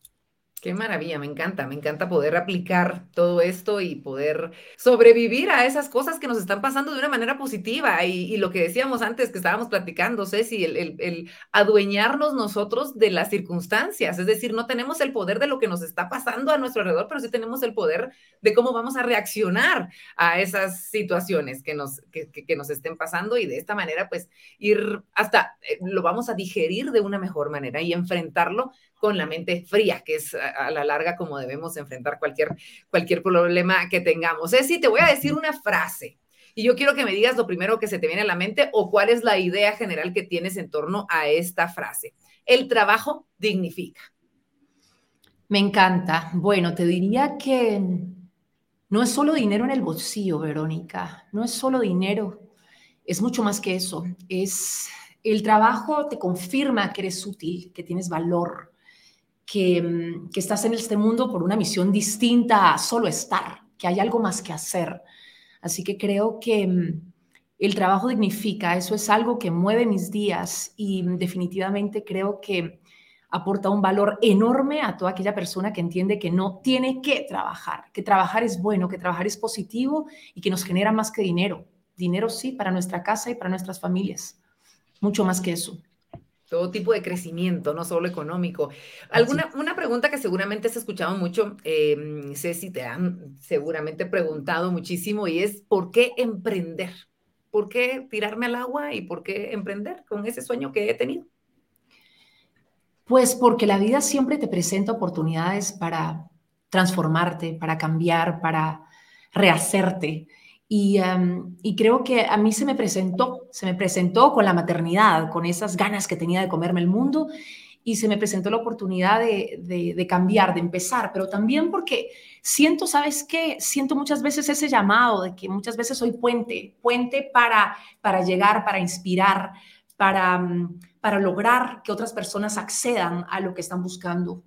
Qué maravilla, me encanta, me encanta poder aplicar todo esto y poder sobrevivir a esas cosas que nos están pasando de una manera positiva. Y, lo que decíamos antes que estábamos platicando, Ceci, el, el, adueñarnos nosotros de las circunstancias, es decir, no tenemos el poder de lo que nos está pasando a nuestro alrededor, pero sí tenemos el poder de cómo vamos a reaccionar a esas situaciones que nos, que, que nos estén pasando y de esta manera, pues, ir hasta, eh, lo vamos a digerir de una mejor manera y enfrentarlo con la mente fría, que es a, la larga como debemos enfrentar cualquier, cualquier problema que tengamos. Es te voy a decir una frase y yo quiero que me digas lo primero que se te viene a la mente o cuál es la idea general que tienes en torno a esta frase. El trabajo dignifica. Me encanta. Bueno, te diría que no es solo dinero en el bolsillo, Verónica, no es solo dinero, es mucho más que eso. Es el trabajo te confirma que eres útil, que tienes valor, Mm, que, estás en este mundo por una misión distinta a solo estar, que hay algo más que hacer. Así que creo que mm, el trabajo dignifica, eso es algo que mueve mis días y mm, definitivamente creo que aporta un valor enorme a toda aquella persona que entiende que no tiene que trabajar, que trabajar es bueno, que trabajar es positivo y que nos genera más que dinero. Dinero sí para nuestra casa y para nuestras familias, mucho más que eso todo tipo de crecimiento, no solo económico. Alguna una pregunta que seguramente has escuchado mucho, eh, Ceci, te han seguramente preguntado muchísimo y es ¿por qué emprender? ¿Por qué tirarme al agua y por qué emprender con ese sueño que he tenido? Pues porque la vida siempre te presenta oportunidades para transformarte, para cambiar, para rehacerte. Y, creo que a mí se me presentó, se me presentó con la maternidad, con esas ganas que tenía de comerme el mundo y se me presentó la oportunidad de, cambiar, de empezar, pero también porque siento, ¿sabes qué? Siento muchas veces ese llamado de que muchas veces soy puente, puente para, llegar, para inspirar, mm, para lograr que otras personas accedan a lo que están buscando.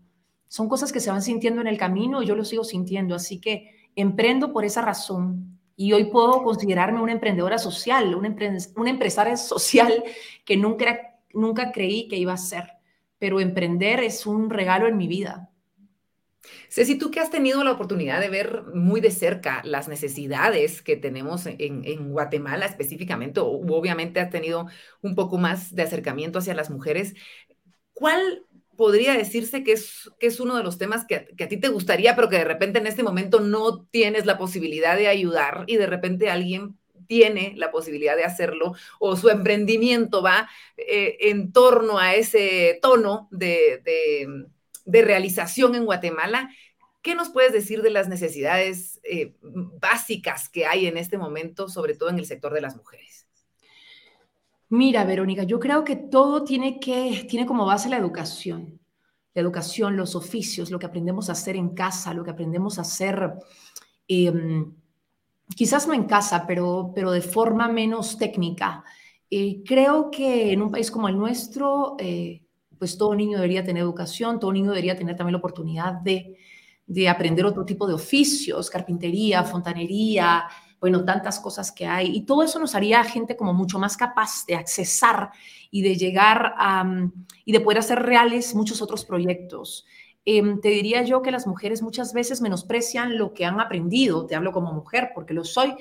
Son cosas que se van sintiendo en el camino y yo lo sigo sintiendo, así que emprendo por esa razón, y hoy puedo considerarme una emprendedora social, una, una empresaria social que nunca, nunca creí que iba a ser. Pero emprender es un regalo en mi vida. Ceci, tú que has tenido la oportunidad de ver muy de cerca las necesidades que tenemos en, en, Guatemala específicamente, o obviamente has tenido un poco más de acercamiento hacia las mujeres, ¿cuál podría decirse que es, que es uno de los temas que, a ti te gustaría, pero que de repente en este momento no tienes la posibilidad de ayudar y de repente alguien tiene la posibilidad de hacerlo o su emprendimiento va eh, en torno a ese tono de, de, realización en Guatemala. ¿Qué nos puedes decir de las necesidades eh, básicas que hay en este momento, sobre todo en el sector de las mujeres? Mira, Verónica, yo creo que todo tiene que tiene como base la educación. La educación, los oficios, lo que aprendemos a hacer en casa, lo que aprendemos a hacer, em, quizás no en casa, pero, pero de forma menos técnica. Eh, creo que en un país como el nuestro, eh, pues todo niño debería tener educación, todo niño debería tener también la oportunidad de, de aprender otro tipo de oficios, carpintería, fontanería, bueno, tantas cosas que hay. Y todo eso nos haría gente como mucho más capaz de accesar y de llegar a, y de poder hacer reales muchos otros proyectos. Em, te diría yo que las mujeres muchas veces menosprecian lo que han aprendido, te hablo como mujer porque lo soy,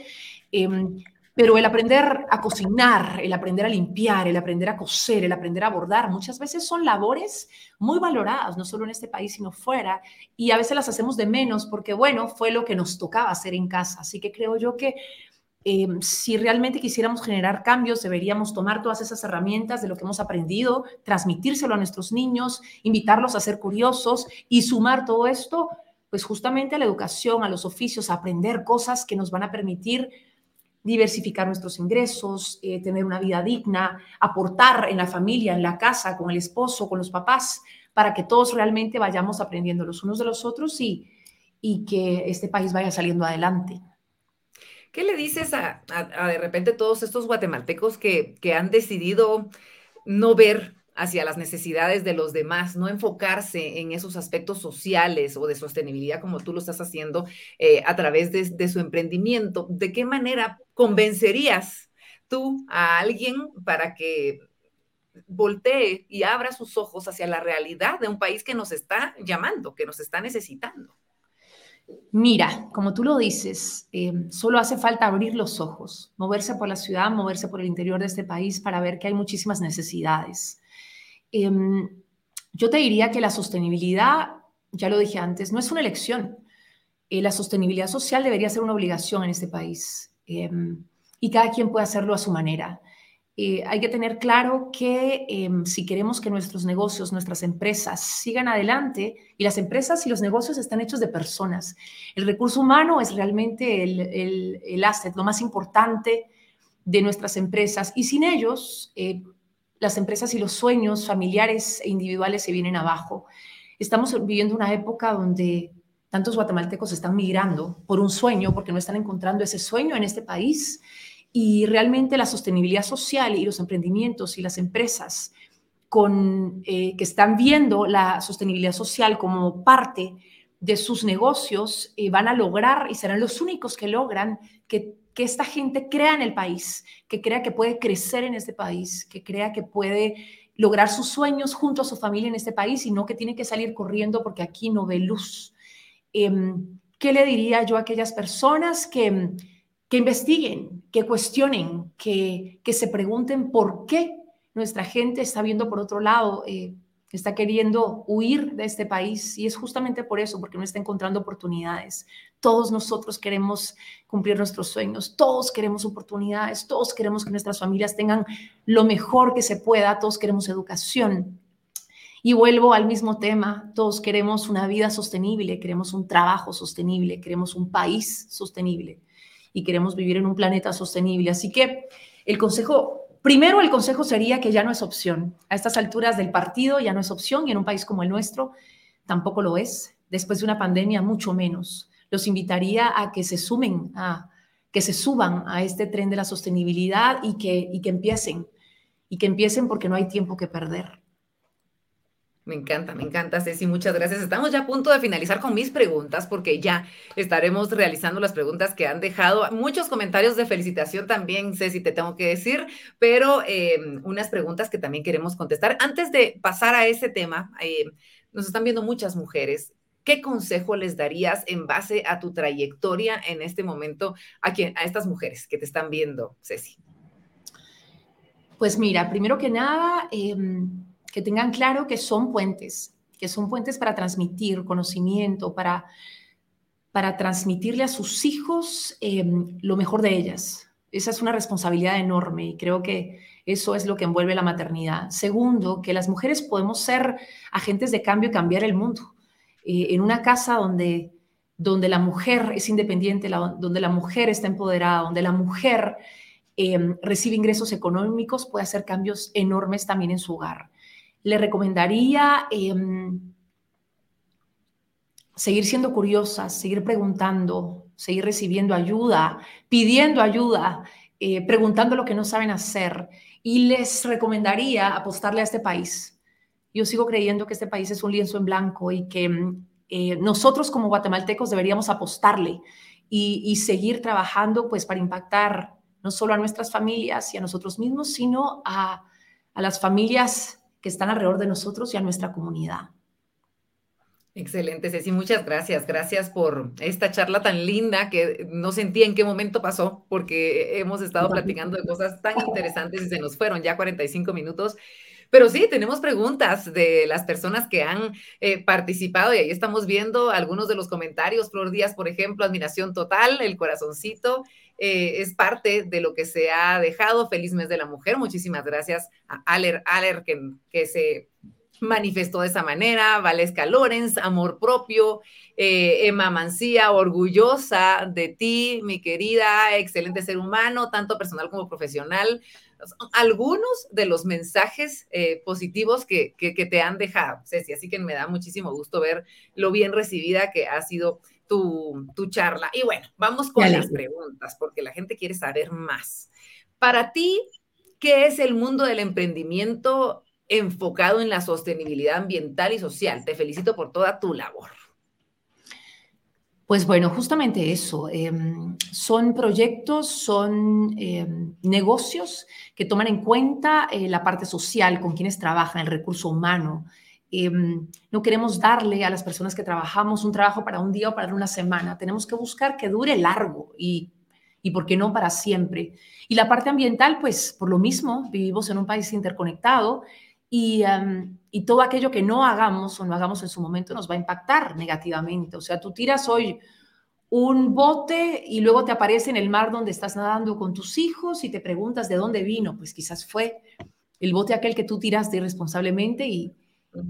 em, pero el aprender a cocinar, el aprender a limpiar, el aprender a coser, el aprender a bordar, muchas veces son labores muy valoradas, no solo en este país, sino fuera, y a veces las hacemos de menos porque, bueno, fue lo que nos tocaba hacer en casa. Así que creo yo que eh, si realmente quisiéramos generar cambios, deberíamos tomar todas esas herramientas de lo que hemos aprendido, transmitírselo a nuestros niños, invitarlos a ser curiosos y sumar todo esto, pues justamente a la educación, a los oficios, a aprender cosas que nos van a permitir diversificar nuestros ingresos, eh, tener una vida digna, aportar en la familia, en la casa, con el esposo, con los papás, para que todos realmente vayamos aprendiendo los unos de los otros y, y que este país vaya saliendo adelante. ¿Qué le dices a, de repente todos estos guatemaltecos que, que han decidido no ver hacia las necesidades de los demás, no enfocarse en esos aspectos sociales o de sostenibilidad como tú lo estás haciendo eh, a través de, su emprendimiento. ¿De qué manera convencerías tú a alguien para que voltee y abra sus ojos hacia la realidad de un país que nos está llamando, que nos está necesitando. Mira, como tú lo dices, eh, solo hace falta abrir los ojos, moverse por la ciudad, moverse por el interior de este país para ver que hay muchísimas necesidades. Em, yo te diría que la sostenibilidad, ya lo dije antes, no es una elección. Eh, la sostenibilidad social debería ser una obligación en este país em, y cada quien puede hacerlo a su manera. Eh, hay que tener claro que em, si queremos que nuestros negocios, nuestras empresas sigan adelante, y las empresas y los negocios están hechos de personas, el recurso humano es realmente el, asset, lo más importante de nuestras empresas, y sin ellos, eh, las empresas y los sueños familiares e individuales se vienen abajo. Estamos viviendo una época donde tantos guatemaltecos están migrando por un sueño, porque no están encontrando ese sueño en este país y realmente la sostenibilidad social y los emprendimientos y las empresas con, eh, que están viendo la sostenibilidad social como parte de sus negocios eh, van a lograr y serán los únicos que logran que, que esta gente crea en el país, que crea que puede crecer en este país, que crea que puede lograr sus sueños junto a su familia en este país y no que tiene que salir corriendo porque aquí no ve luz. Em, ¿Qué le diría yo a aquellas personas que que investiguen, que cuestionen, que, que se pregunten por qué nuestra gente está viendo por otro lado, eh, está queriendo huir de este país y es justamente por eso, porque no está encontrando oportunidades. Todos nosotros queremos cumplir nuestros sueños, todos queremos oportunidades, todos queremos que nuestras familias tengan lo mejor que se pueda, todos queremos educación. Y vuelvo al mismo tema, todos queremos una vida sostenible, queremos un trabajo sostenible, queremos un país sostenible y queremos vivir en un planeta sostenible. Así que el consejo, primero el consejo sería que ya no es opción. A estas alturas del partido ya no es opción y en un país como el nuestro tampoco lo es. Después de una pandemia, mucho menos. Los invitaría a que se sumen, a que se suban a este tren de la sostenibilidad y que, y que empiecen. Y que empiecen porque no hay tiempo que perder. Me encanta, me encanta, Ceci, muchas gracias. Estamos ya a punto de finalizar con mis preguntas porque ya estaremos realizando las preguntas que han dejado. Muchos comentarios de felicitación también, Ceci, te tengo que decir, pero em, unas preguntas que también queremos contestar. Antes de pasar a ese tema, em, nos están viendo muchas mujeres. ¿Qué consejo les darías en base a tu trayectoria en este momento a, estas mujeres que te están viendo, Ceci? Pues mira, primero que nada, eh que tengan claro que son puentes, que son puentes para transmitir conocimiento, para, para transmitirle a sus hijos em, lo mejor de ellas. Esa es una responsabilidad enorme y creo que eso es lo que envuelve la maternidad. Segundo, que las mujeres podemos ser agentes de cambio y cambiar el mundo. Eh, en una casa donde, donde la mujer es independiente, donde la mujer está empoderada, donde la mujer em, recibe ingresos económicos, puede hacer cambios enormes también en su hogar le recomendaría em, seguir siendo curiosas, seguir preguntando, seguir recibiendo ayuda, pidiendo ayuda, eh, preguntando lo que no saben hacer. Y les recomendaría apostarle a este país. Yo sigo creyendo que este país es un lienzo en blanco y que em, eh, nosotros como guatemaltecos deberíamos apostarle y, seguir trabajando pues para impactar no solo a nuestras familias y a nosotros mismos, sino a las familias que están alrededor de nosotros y a nuestra comunidad. Excelente, Ceci, muchas gracias. Gracias por esta charla tan linda que no sentí en qué momento pasó, porque hemos estado platicando de cosas tan interesantes y se nos fueron ya 45 minutos. Pero sí, tenemos preguntas de las personas que han eh, participado y ahí estamos viendo algunos de los comentarios. Flor Díaz, por ejemplo, admiración total, el corazoncito. Eh, es parte de lo que se ha dejado. Feliz mes de la mujer. Muchísimas gracias a Aler, Aler que, que se manifestó de esa manera, Valesca Lorenz, amor propio, eh, Emma Mancía, orgullosa de ti, mi querida, excelente ser humano, tanto personal como profesional algunos de los mensajes eh, positivos que, te han dejado, Ceci. Así que me da muchísimo gusto ver lo bien recibida que ha sido tu, charla. Y bueno, vamos con las preguntas, porque la gente quiere saber más. Para ti, ¿qué es el mundo del emprendimiento enfocado en la sostenibilidad ambiental y social? Te felicito por toda tu labor. Pues bueno, justamente eso. Em, son proyectos, son em, negocios que toman en cuenta eh, la parte social, con quienes trabajan, el recurso humano. Em, no queremos darle a las personas que trabajamos un trabajo para un día o para una semana. Tenemos que buscar que dure largo y, y ¿por qué no para siempre? Y la parte ambiental, pues por lo mismo, vivimos en un país interconectado y, y, todo aquello que no hagamos o no hagamos en su momento nos va a impactar negativamente. O sea, tú tiras hoy un bote y luego te aparece en el mar donde estás nadando con tus hijos y te preguntas de dónde vino. Pues quizás fue el bote aquel que tú tiraste irresponsablemente y,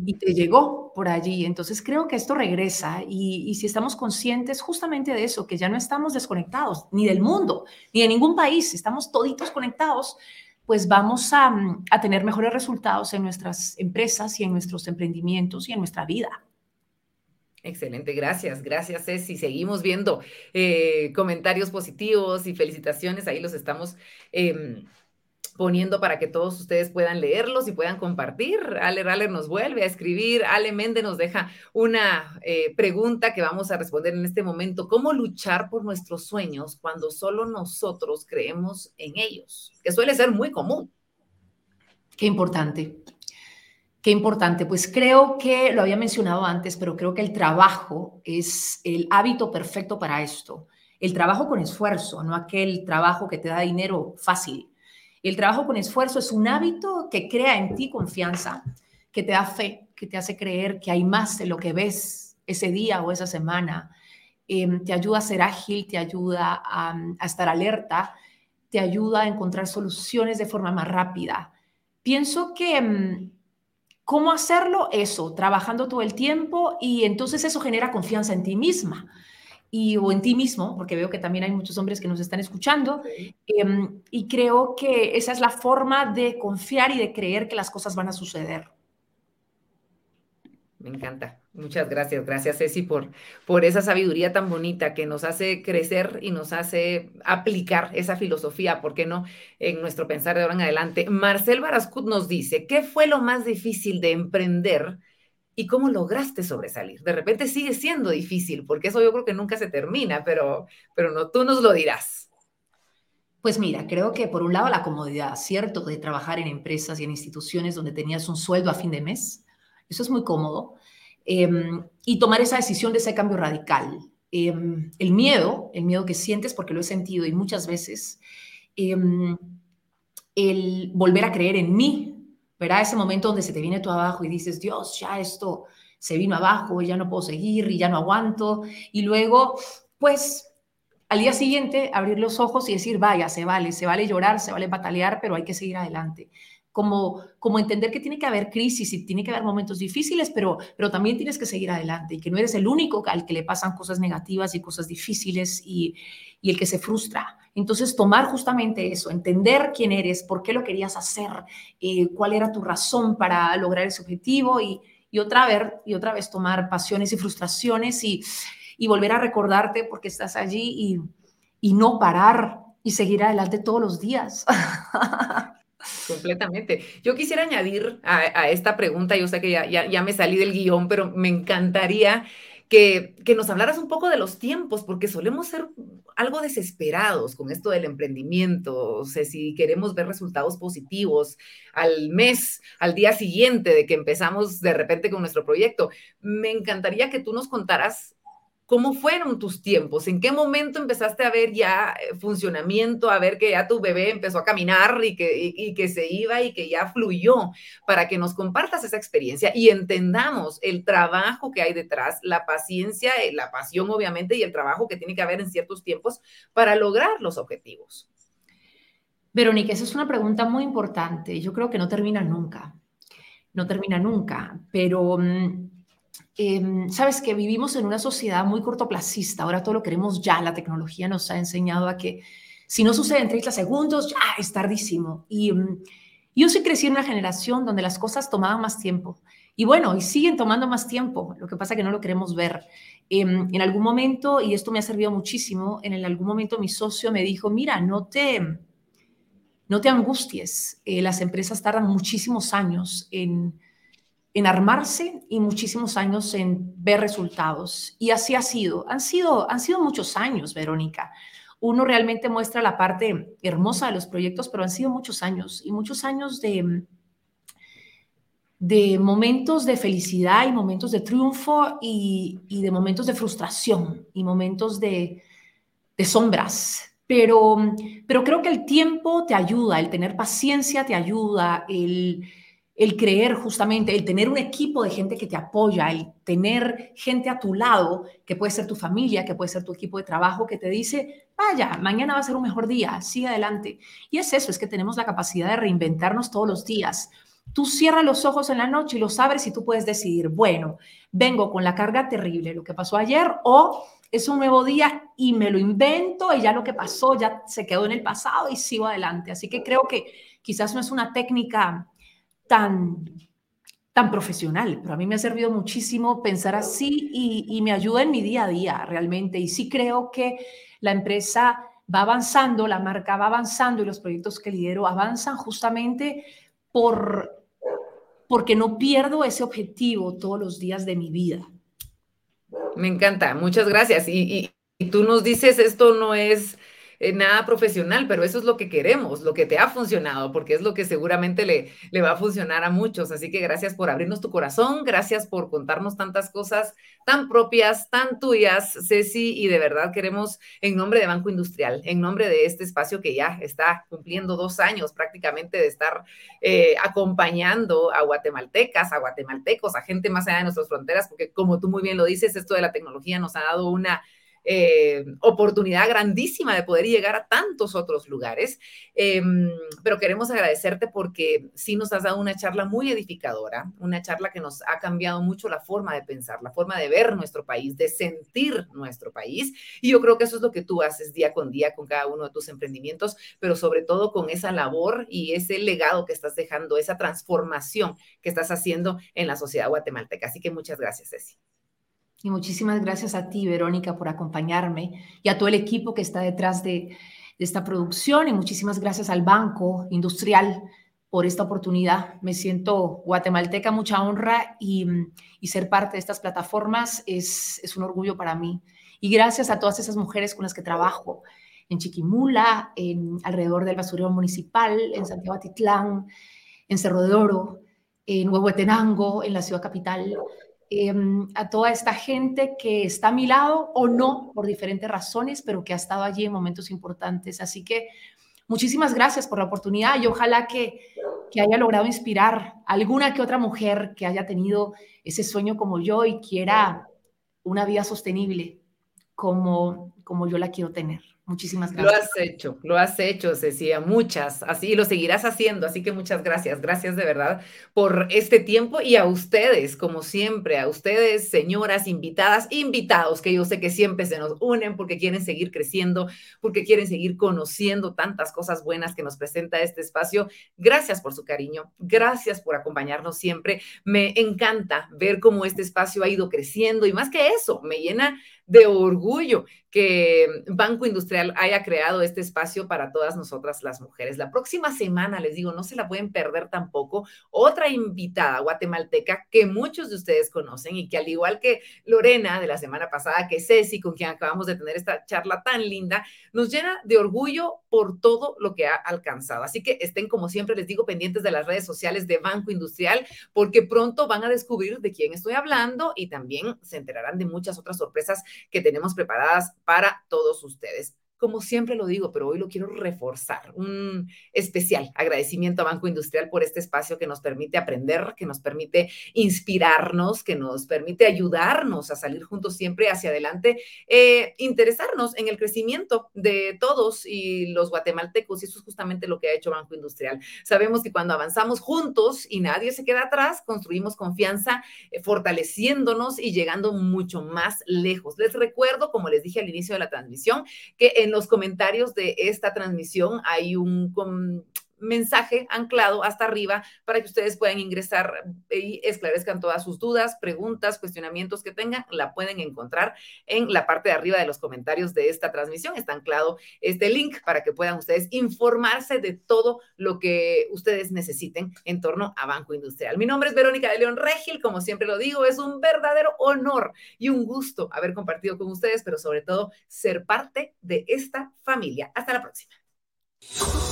y te llegó por allí. Entonces creo que esto regresa y, y, si estamos conscientes justamente de eso, que ya no estamos desconectados ni del mundo, ni de ningún país, estamos toditos conectados, pues vamos a, a tener mejores resultados en nuestras empresas y en nuestros emprendimientos y en nuestra vida. Excelente, gracias, gracias Ceci. Seguimos viendo eh, comentarios positivos y felicitaciones, ahí los estamos eh, poniendo para que todos ustedes puedan leerlos y puedan compartir. Ale Raller nos vuelve a escribir, Ale Mende nos deja una eh, pregunta que vamos a responder en este momento. ¿Cómo luchar por nuestros sueños cuando solo nosotros creemos en ellos? Que suele ser muy común. Qué importante. Qué importante. Pues creo que lo había mencionado antes, pero creo que el trabajo es el hábito perfecto para esto. El trabajo con esfuerzo, no aquel trabajo que te da dinero fácil el trabajo con esfuerzo es un hábito que crea en ti confianza, que te da fe, que te hace creer que hay más de lo que ves ese día o esa semana. Em, te ayuda a ser ágil, te ayuda a, estar alerta, te ayuda a encontrar soluciones de forma más rápida. Pienso que... Em, ¿Cómo hacerlo? Eso, trabajando todo el tiempo y entonces eso genera confianza en ti misma y, o en ti mismo, porque veo que también hay muchos hombres que nos están escuchando, em, y creo que esa es la forma de confiar y de creer que las cosas van a suceder. Me encanta. Muchas gracias. Gracias, Ceci, por, por esa sabiduría tan bonita que nos hace crecer y nos hace aplicar esa filosofía, ¿por qué no?, en nuestro pensar de ahora en adelante. Marcel Barascut nos dice, ¿qué fue lo más difícil de emprender y cómo lograste sobresalir. De repente sigue siendo difícil, porque eso yo creo que nunca se termina, pero, pero no, tú nos lo dirás. Pues mira, creo que por un lado la comodidad, ¿cierto? De trabajar en empresas y en instituciones donde tenías un sueldo a fin de mes. Eso es muy cómodo. Em, y tomar esa decisión de ese cambio radical. Em, el miedo, el miedo que sientes, porque lo he sentido y muchas veces, em, el volver a creer en mí, Verá ese momento donde se te viene todo abajo y dices, Dios, ya esto se vino abajo, ya no puedo seguir y ya no aguanto. Y luego, pues, al día siguiente, abrir los ojos y decir, vaya, se vale, se vale llorar, se vale batalear, pero hay que seguir adelante. Como, como entender que tiene que haber crisis y tiene que haber momentos difíciles, pero, pero también tienes que seguir adelante y que no eres el único al que le pasan cosas negativas y cosas difíciles y, y el que se frustra. Entonces, tomar justamente eso, entender quién eres, por qué lo querías hacer, eh, cuál era tu razón para lograr ese objetivo y, otra vez, y otra vez tomar pasiones y frustraciones y, volver a recordarte porque estás allí y, no parar y seguir adelante todos los días. Completamente. Yo quisiera añadir a, esta pregunta, yo sé que ya, me salí del guion, pero me encantaría que, que, nos hablaras un poco de los tiempos, porque solemos ser algo desesperados con esto del emprendimiento. O sea, si queremos ver resultados positivos al mes, al día siguiente de que empezamos de repente con nuestro proyecto, me encantaría que tú nos contaras ¿Cómo fueron tus tiempos? ¿En qué momento empezaste a ver ya eh, funcionamiento, a ver que ya tu bebé empezó a caminar y que, que se iba y que ya fluyó? Para que nos compartas esa experiencia y entendamos el trabajo que hay detrás, la paciencia, eh, la pasión obviamente y el trabajo que tiene que haber en ciertos tiempos para lograr los objetivos. Verónica, esa es una pregunta muy importante. Yo creo que no termina nunca. No termina nunca, pero mm, Em, sabes que vivimos en una sociedad muy cortoplacista, ahora todo lo queremos ya, la tecnología nos ha enseñado a que si no sucede en 30 segundos, ya es tardísimo. Y em, yo sí crecí en una generación donde las cosas tomaban más tiempo. Y bueno, y siguen tomando más tiempo, lo que pasa es que no lo queremos ver. Em, en algún momento, y esto me ha servido muchísimo, en algún momento mi socio me dijo, mira, no te, no te angusties, eh, las empresas tardan muchísimos años en en armarse y muchísimos años en ver resultados. Y así ha sido. Han sido, han sido muchos años, Verónica. Uno realmente muestra la parte hermosa de los proyectos, pero han sido muchos años y muchos años de, de momentos de felicidad y momentos de triunfo y, de momentos de frustración y momentos de, de sombras. Pero, pero creo que el tiempo te ayuda, el tener paciencia te ayuda, el el creer justamente, el tener un equipo de gente que te apoya, el tener gente a tu lado, que puede ser tu familia, que puede ser tu equipo de trabajo, que te dice, vaya, mañana va a ser un mejor día, sigue adelante. Y es eso, es que tenemos la capacidad de reinventarnos todos los días. Tú cierras los ojos en la noche y los abres y tú puedes decidir, bueno, vengo con la carga terrible, lo que pasó ayer, o es un nuevo día y me lo invento y ya lo que pasó ya se quedó en el pasado y sigo adelante. Así que creo que quizás no es una técnica tan, tan profesional, pero a mí me ha servido muchísimo pensar así y, me ayuda en mi día a día realmente. Y sí creo que la empresa va avanzando, la marca va avanzando y los proyectos que lidero avanzan justamente por, porque no pierdo ese objetivo todos los días de mi vida. Me encanta, muchas gracias. y, y tú nos dices, esto no es eh, nada profesional, pero eso es lo que queremos, lo que te ha funcionado, porque es lo que seguramente le, le va a funcionar a muchos. Así que gracias por abrirnos tu corazón, gracias por contarnos tantas cosas tan propias, tan tuyas, Ceci, y de verdad queremos, en nombre de Banco Industrial, en nombre de este espacio que ya está cumpliendo dos años prácticamente de estar eh, acompañando a guatemaltecas, a guatemaltecos, a gente más allá de nuestras fronteras, porque como tú muy bien lo dices, esto de la tecnología nos ha dado una eh, oportunidad grandísima de poder llegar a tantos otros lugares. Em, pero queremos agradecerte porque sí nos has dado una charla muy edificadora, una charla que nos ha cambiado mucho la forma de pensar, la forma de ver nuestro país, de sentir nuestro país. Y yo creo que eso es lo que tú haces día con día con cada uno de tus emprendimientos, pero sobre todo con esa labor y ese legado que estás dejando, esa transformación que estás haciendo en la sociedad guatemalteca. Así que muchas gracias, Ceci. Y muchísimas gracias a ti, Verónica, por acompañarme y a todo el equipo que está detrás de, esta producción. Y muchísimas gracias al Banco Industrial por esta oportunidad. Me siento guatemalteca, mucha honra y, ser parte de estas plataformas es, un orgullo para mí. Y gracias a todas esas mujeres con las que trabajo en Chiquimula, en, alrededor del basurero municipal, en Santiago Atitlán, en Cerro de Oro, en Huehuetenango, en la ciudad capital. Em, a toda esta gente que está a mi lado o no por diferentes razones, pero que ha estado allí en momentos importantes. Así que muchísimas gracias por la oportunidad y ojalá que, que haya logrado inspirar a alguna que otra mujer que haya tenido ese sueño como yo y quiera una vida sostenible como, como yo la quiero tener. Muchísimas gracias. Lo has hecho, lo has hecho, Cecilia, muchas, así lo seguirás haciendo, así que muchas gracias, gracias de verdad por este tiempo y a ustedes, como siempre, a ustedes, señoras, invitadas, invitados, que yo sé que siempre se nos unen porque quieren seguir creciendo, porque quieren seguir conociendo tantas cosas buenas que nos presenta este espacio. Gracias por su cariño, gracias por acompañarnos siempre. Me encanta ver cómo este espacio ha ido creciendo y más que eso, me llena de orgullo que Banco Industrial haya creado este espacio para todas nosotras las mujeres. La próxima semana, les digo, no se la pueden perder tampoco, otra invitada guatemalteca que muchos de ustedes conocen y que al igual que Lorena de la semana pasada, que Ceci, con quien acabamos de tener esta charla tan linda, nos llena de orgullo por todo lo que ha alcanzado. Así que estén, como siempre les digo, pendientes de las redes sociales de Banco Industrial, porque pronto van a descubrir de quién estoy hablando y también se enterarán de muchas otras sorpresas que tenemos preparadas para todos ustedes como siempre lo digo, pero hoy lo quiero reforzar. Un especial agradecimiento a Banco Industrial por este espacio que nos permite aprender, que nos permite inspirarnos, que nos permite ayudarnos a salir juntos siempre hacia adelante, eh, interesarnos en el crecimiento de todos y los guatemaltecos. Y eso es justamente lo que ha hecho Banco Industrial. Sabemos que cuando avanzamos juntos y nadie se queda atrás, construimos confianza, eh, fortaleciéndonos y llegando mucho más lejos. Les recuerdo, como les dije al inicio de la transmisión, que en los comentarios de esta transmisión hay un mensaje anclado hasta arriba para que ustedes puedan ingresar y esclarezcan todas sus dudas, preguntas, cuestionamientos que tengan. La pueden encontrar en la parte de arriba de los comentarios de esta transmisión. Está anclado este link para que puedan ustedes informarse de todo lo que ustedes necesiten en torno a Banco Industrial. Mi nombre es Verónica de León Regil. Como siempre lo digo, es un verdadero honor y un gusto haber compartido con ustedes, pero sobre todo ser parte de esta familia. Hasta la próxima. 火。